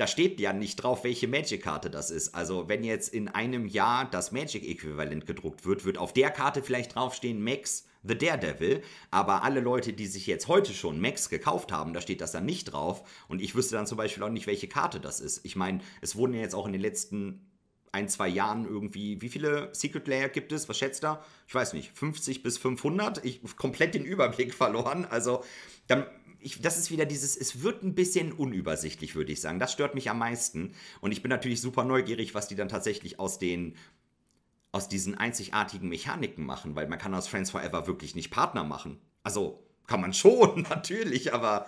da steht ja nicht drauf, welche Magic-Karte das ist. Also, wenn jetzt in einem Jahr das Magic-Äquivalent gedruckt wird, wird auf der Karte vielleicht draufstehen Max the Daredevil, aber alle Leute, die sich jetzt heute schon Max gekauft haben, da steht das dann nicht drauf und ich wüsste dann zum Beispiel auch nicht, welche Karte das ist. Ich meine, es wurden ja jetzt auch in den letzten ein, zwei Jahren irgendwie, wie viele Secret Layer gibt es? Was schätzt da? Ich weiß nicht, 50 bis 500? Ich komplett den Überblick verloren. Also, dann ich, das ist wieder dieses, es wird ein bisschen unübersichtlich, würde ich sagen. Das stört mich am meisten. Und ich bin natürlich super neugierig, was die dann tatsächlich aus den aus diesen einzigartigen Mechaniken machen, weil man kann aus Friends Forever wirklich nicht Partner machen. Also kann man schon, natürlich, aber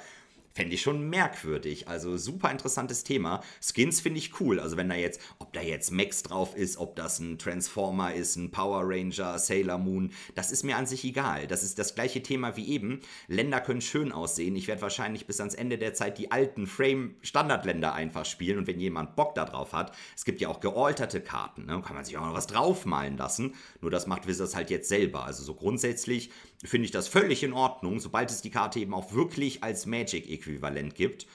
fände ich schon merkwürdig. Also super interessantes Thema. Skins finde ich cool. Also wenn da jetzt, ob da jetzt Max drauf ist, ob das ein Transformer ist, ein Power Ranger, Sailor Moon, das ist mir an sich egal. Das ist das gleiche Thema wie eben. Länder können schön aussehen. Ich werde wahrscheinlich bis ans Ende der Zeit die alten Frame-Standardländer einfach spielen. Und wenn jemand Bock darauf hat, es gibt ja auch gealterte Karten, ne? kann man sich auch noch was draufmalen lassen. Nur das macht Wizards halt jetzt selber. Also so grundsätzlich finde ich das völlig in Ordnung, sobald es die Karte eben auch wirklich als Magic-Äquivalent gibt.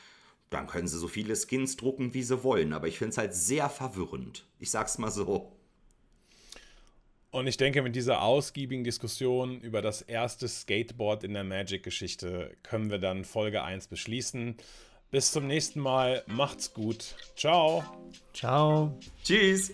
Dann können sie so viele Skins drucken, wie sie wollen. Aber ich finde es halt sehr verwirrend. Ich sag's mal so. Und ich denke, mit dieser ausgiebigen Diskussion über das erste Skateboard in der Magic-Geschichte können wir dann Folge 1 beschließen. Bis zum nächsten Mal. Macht's gut. Ciao. Ciao. Tschüss.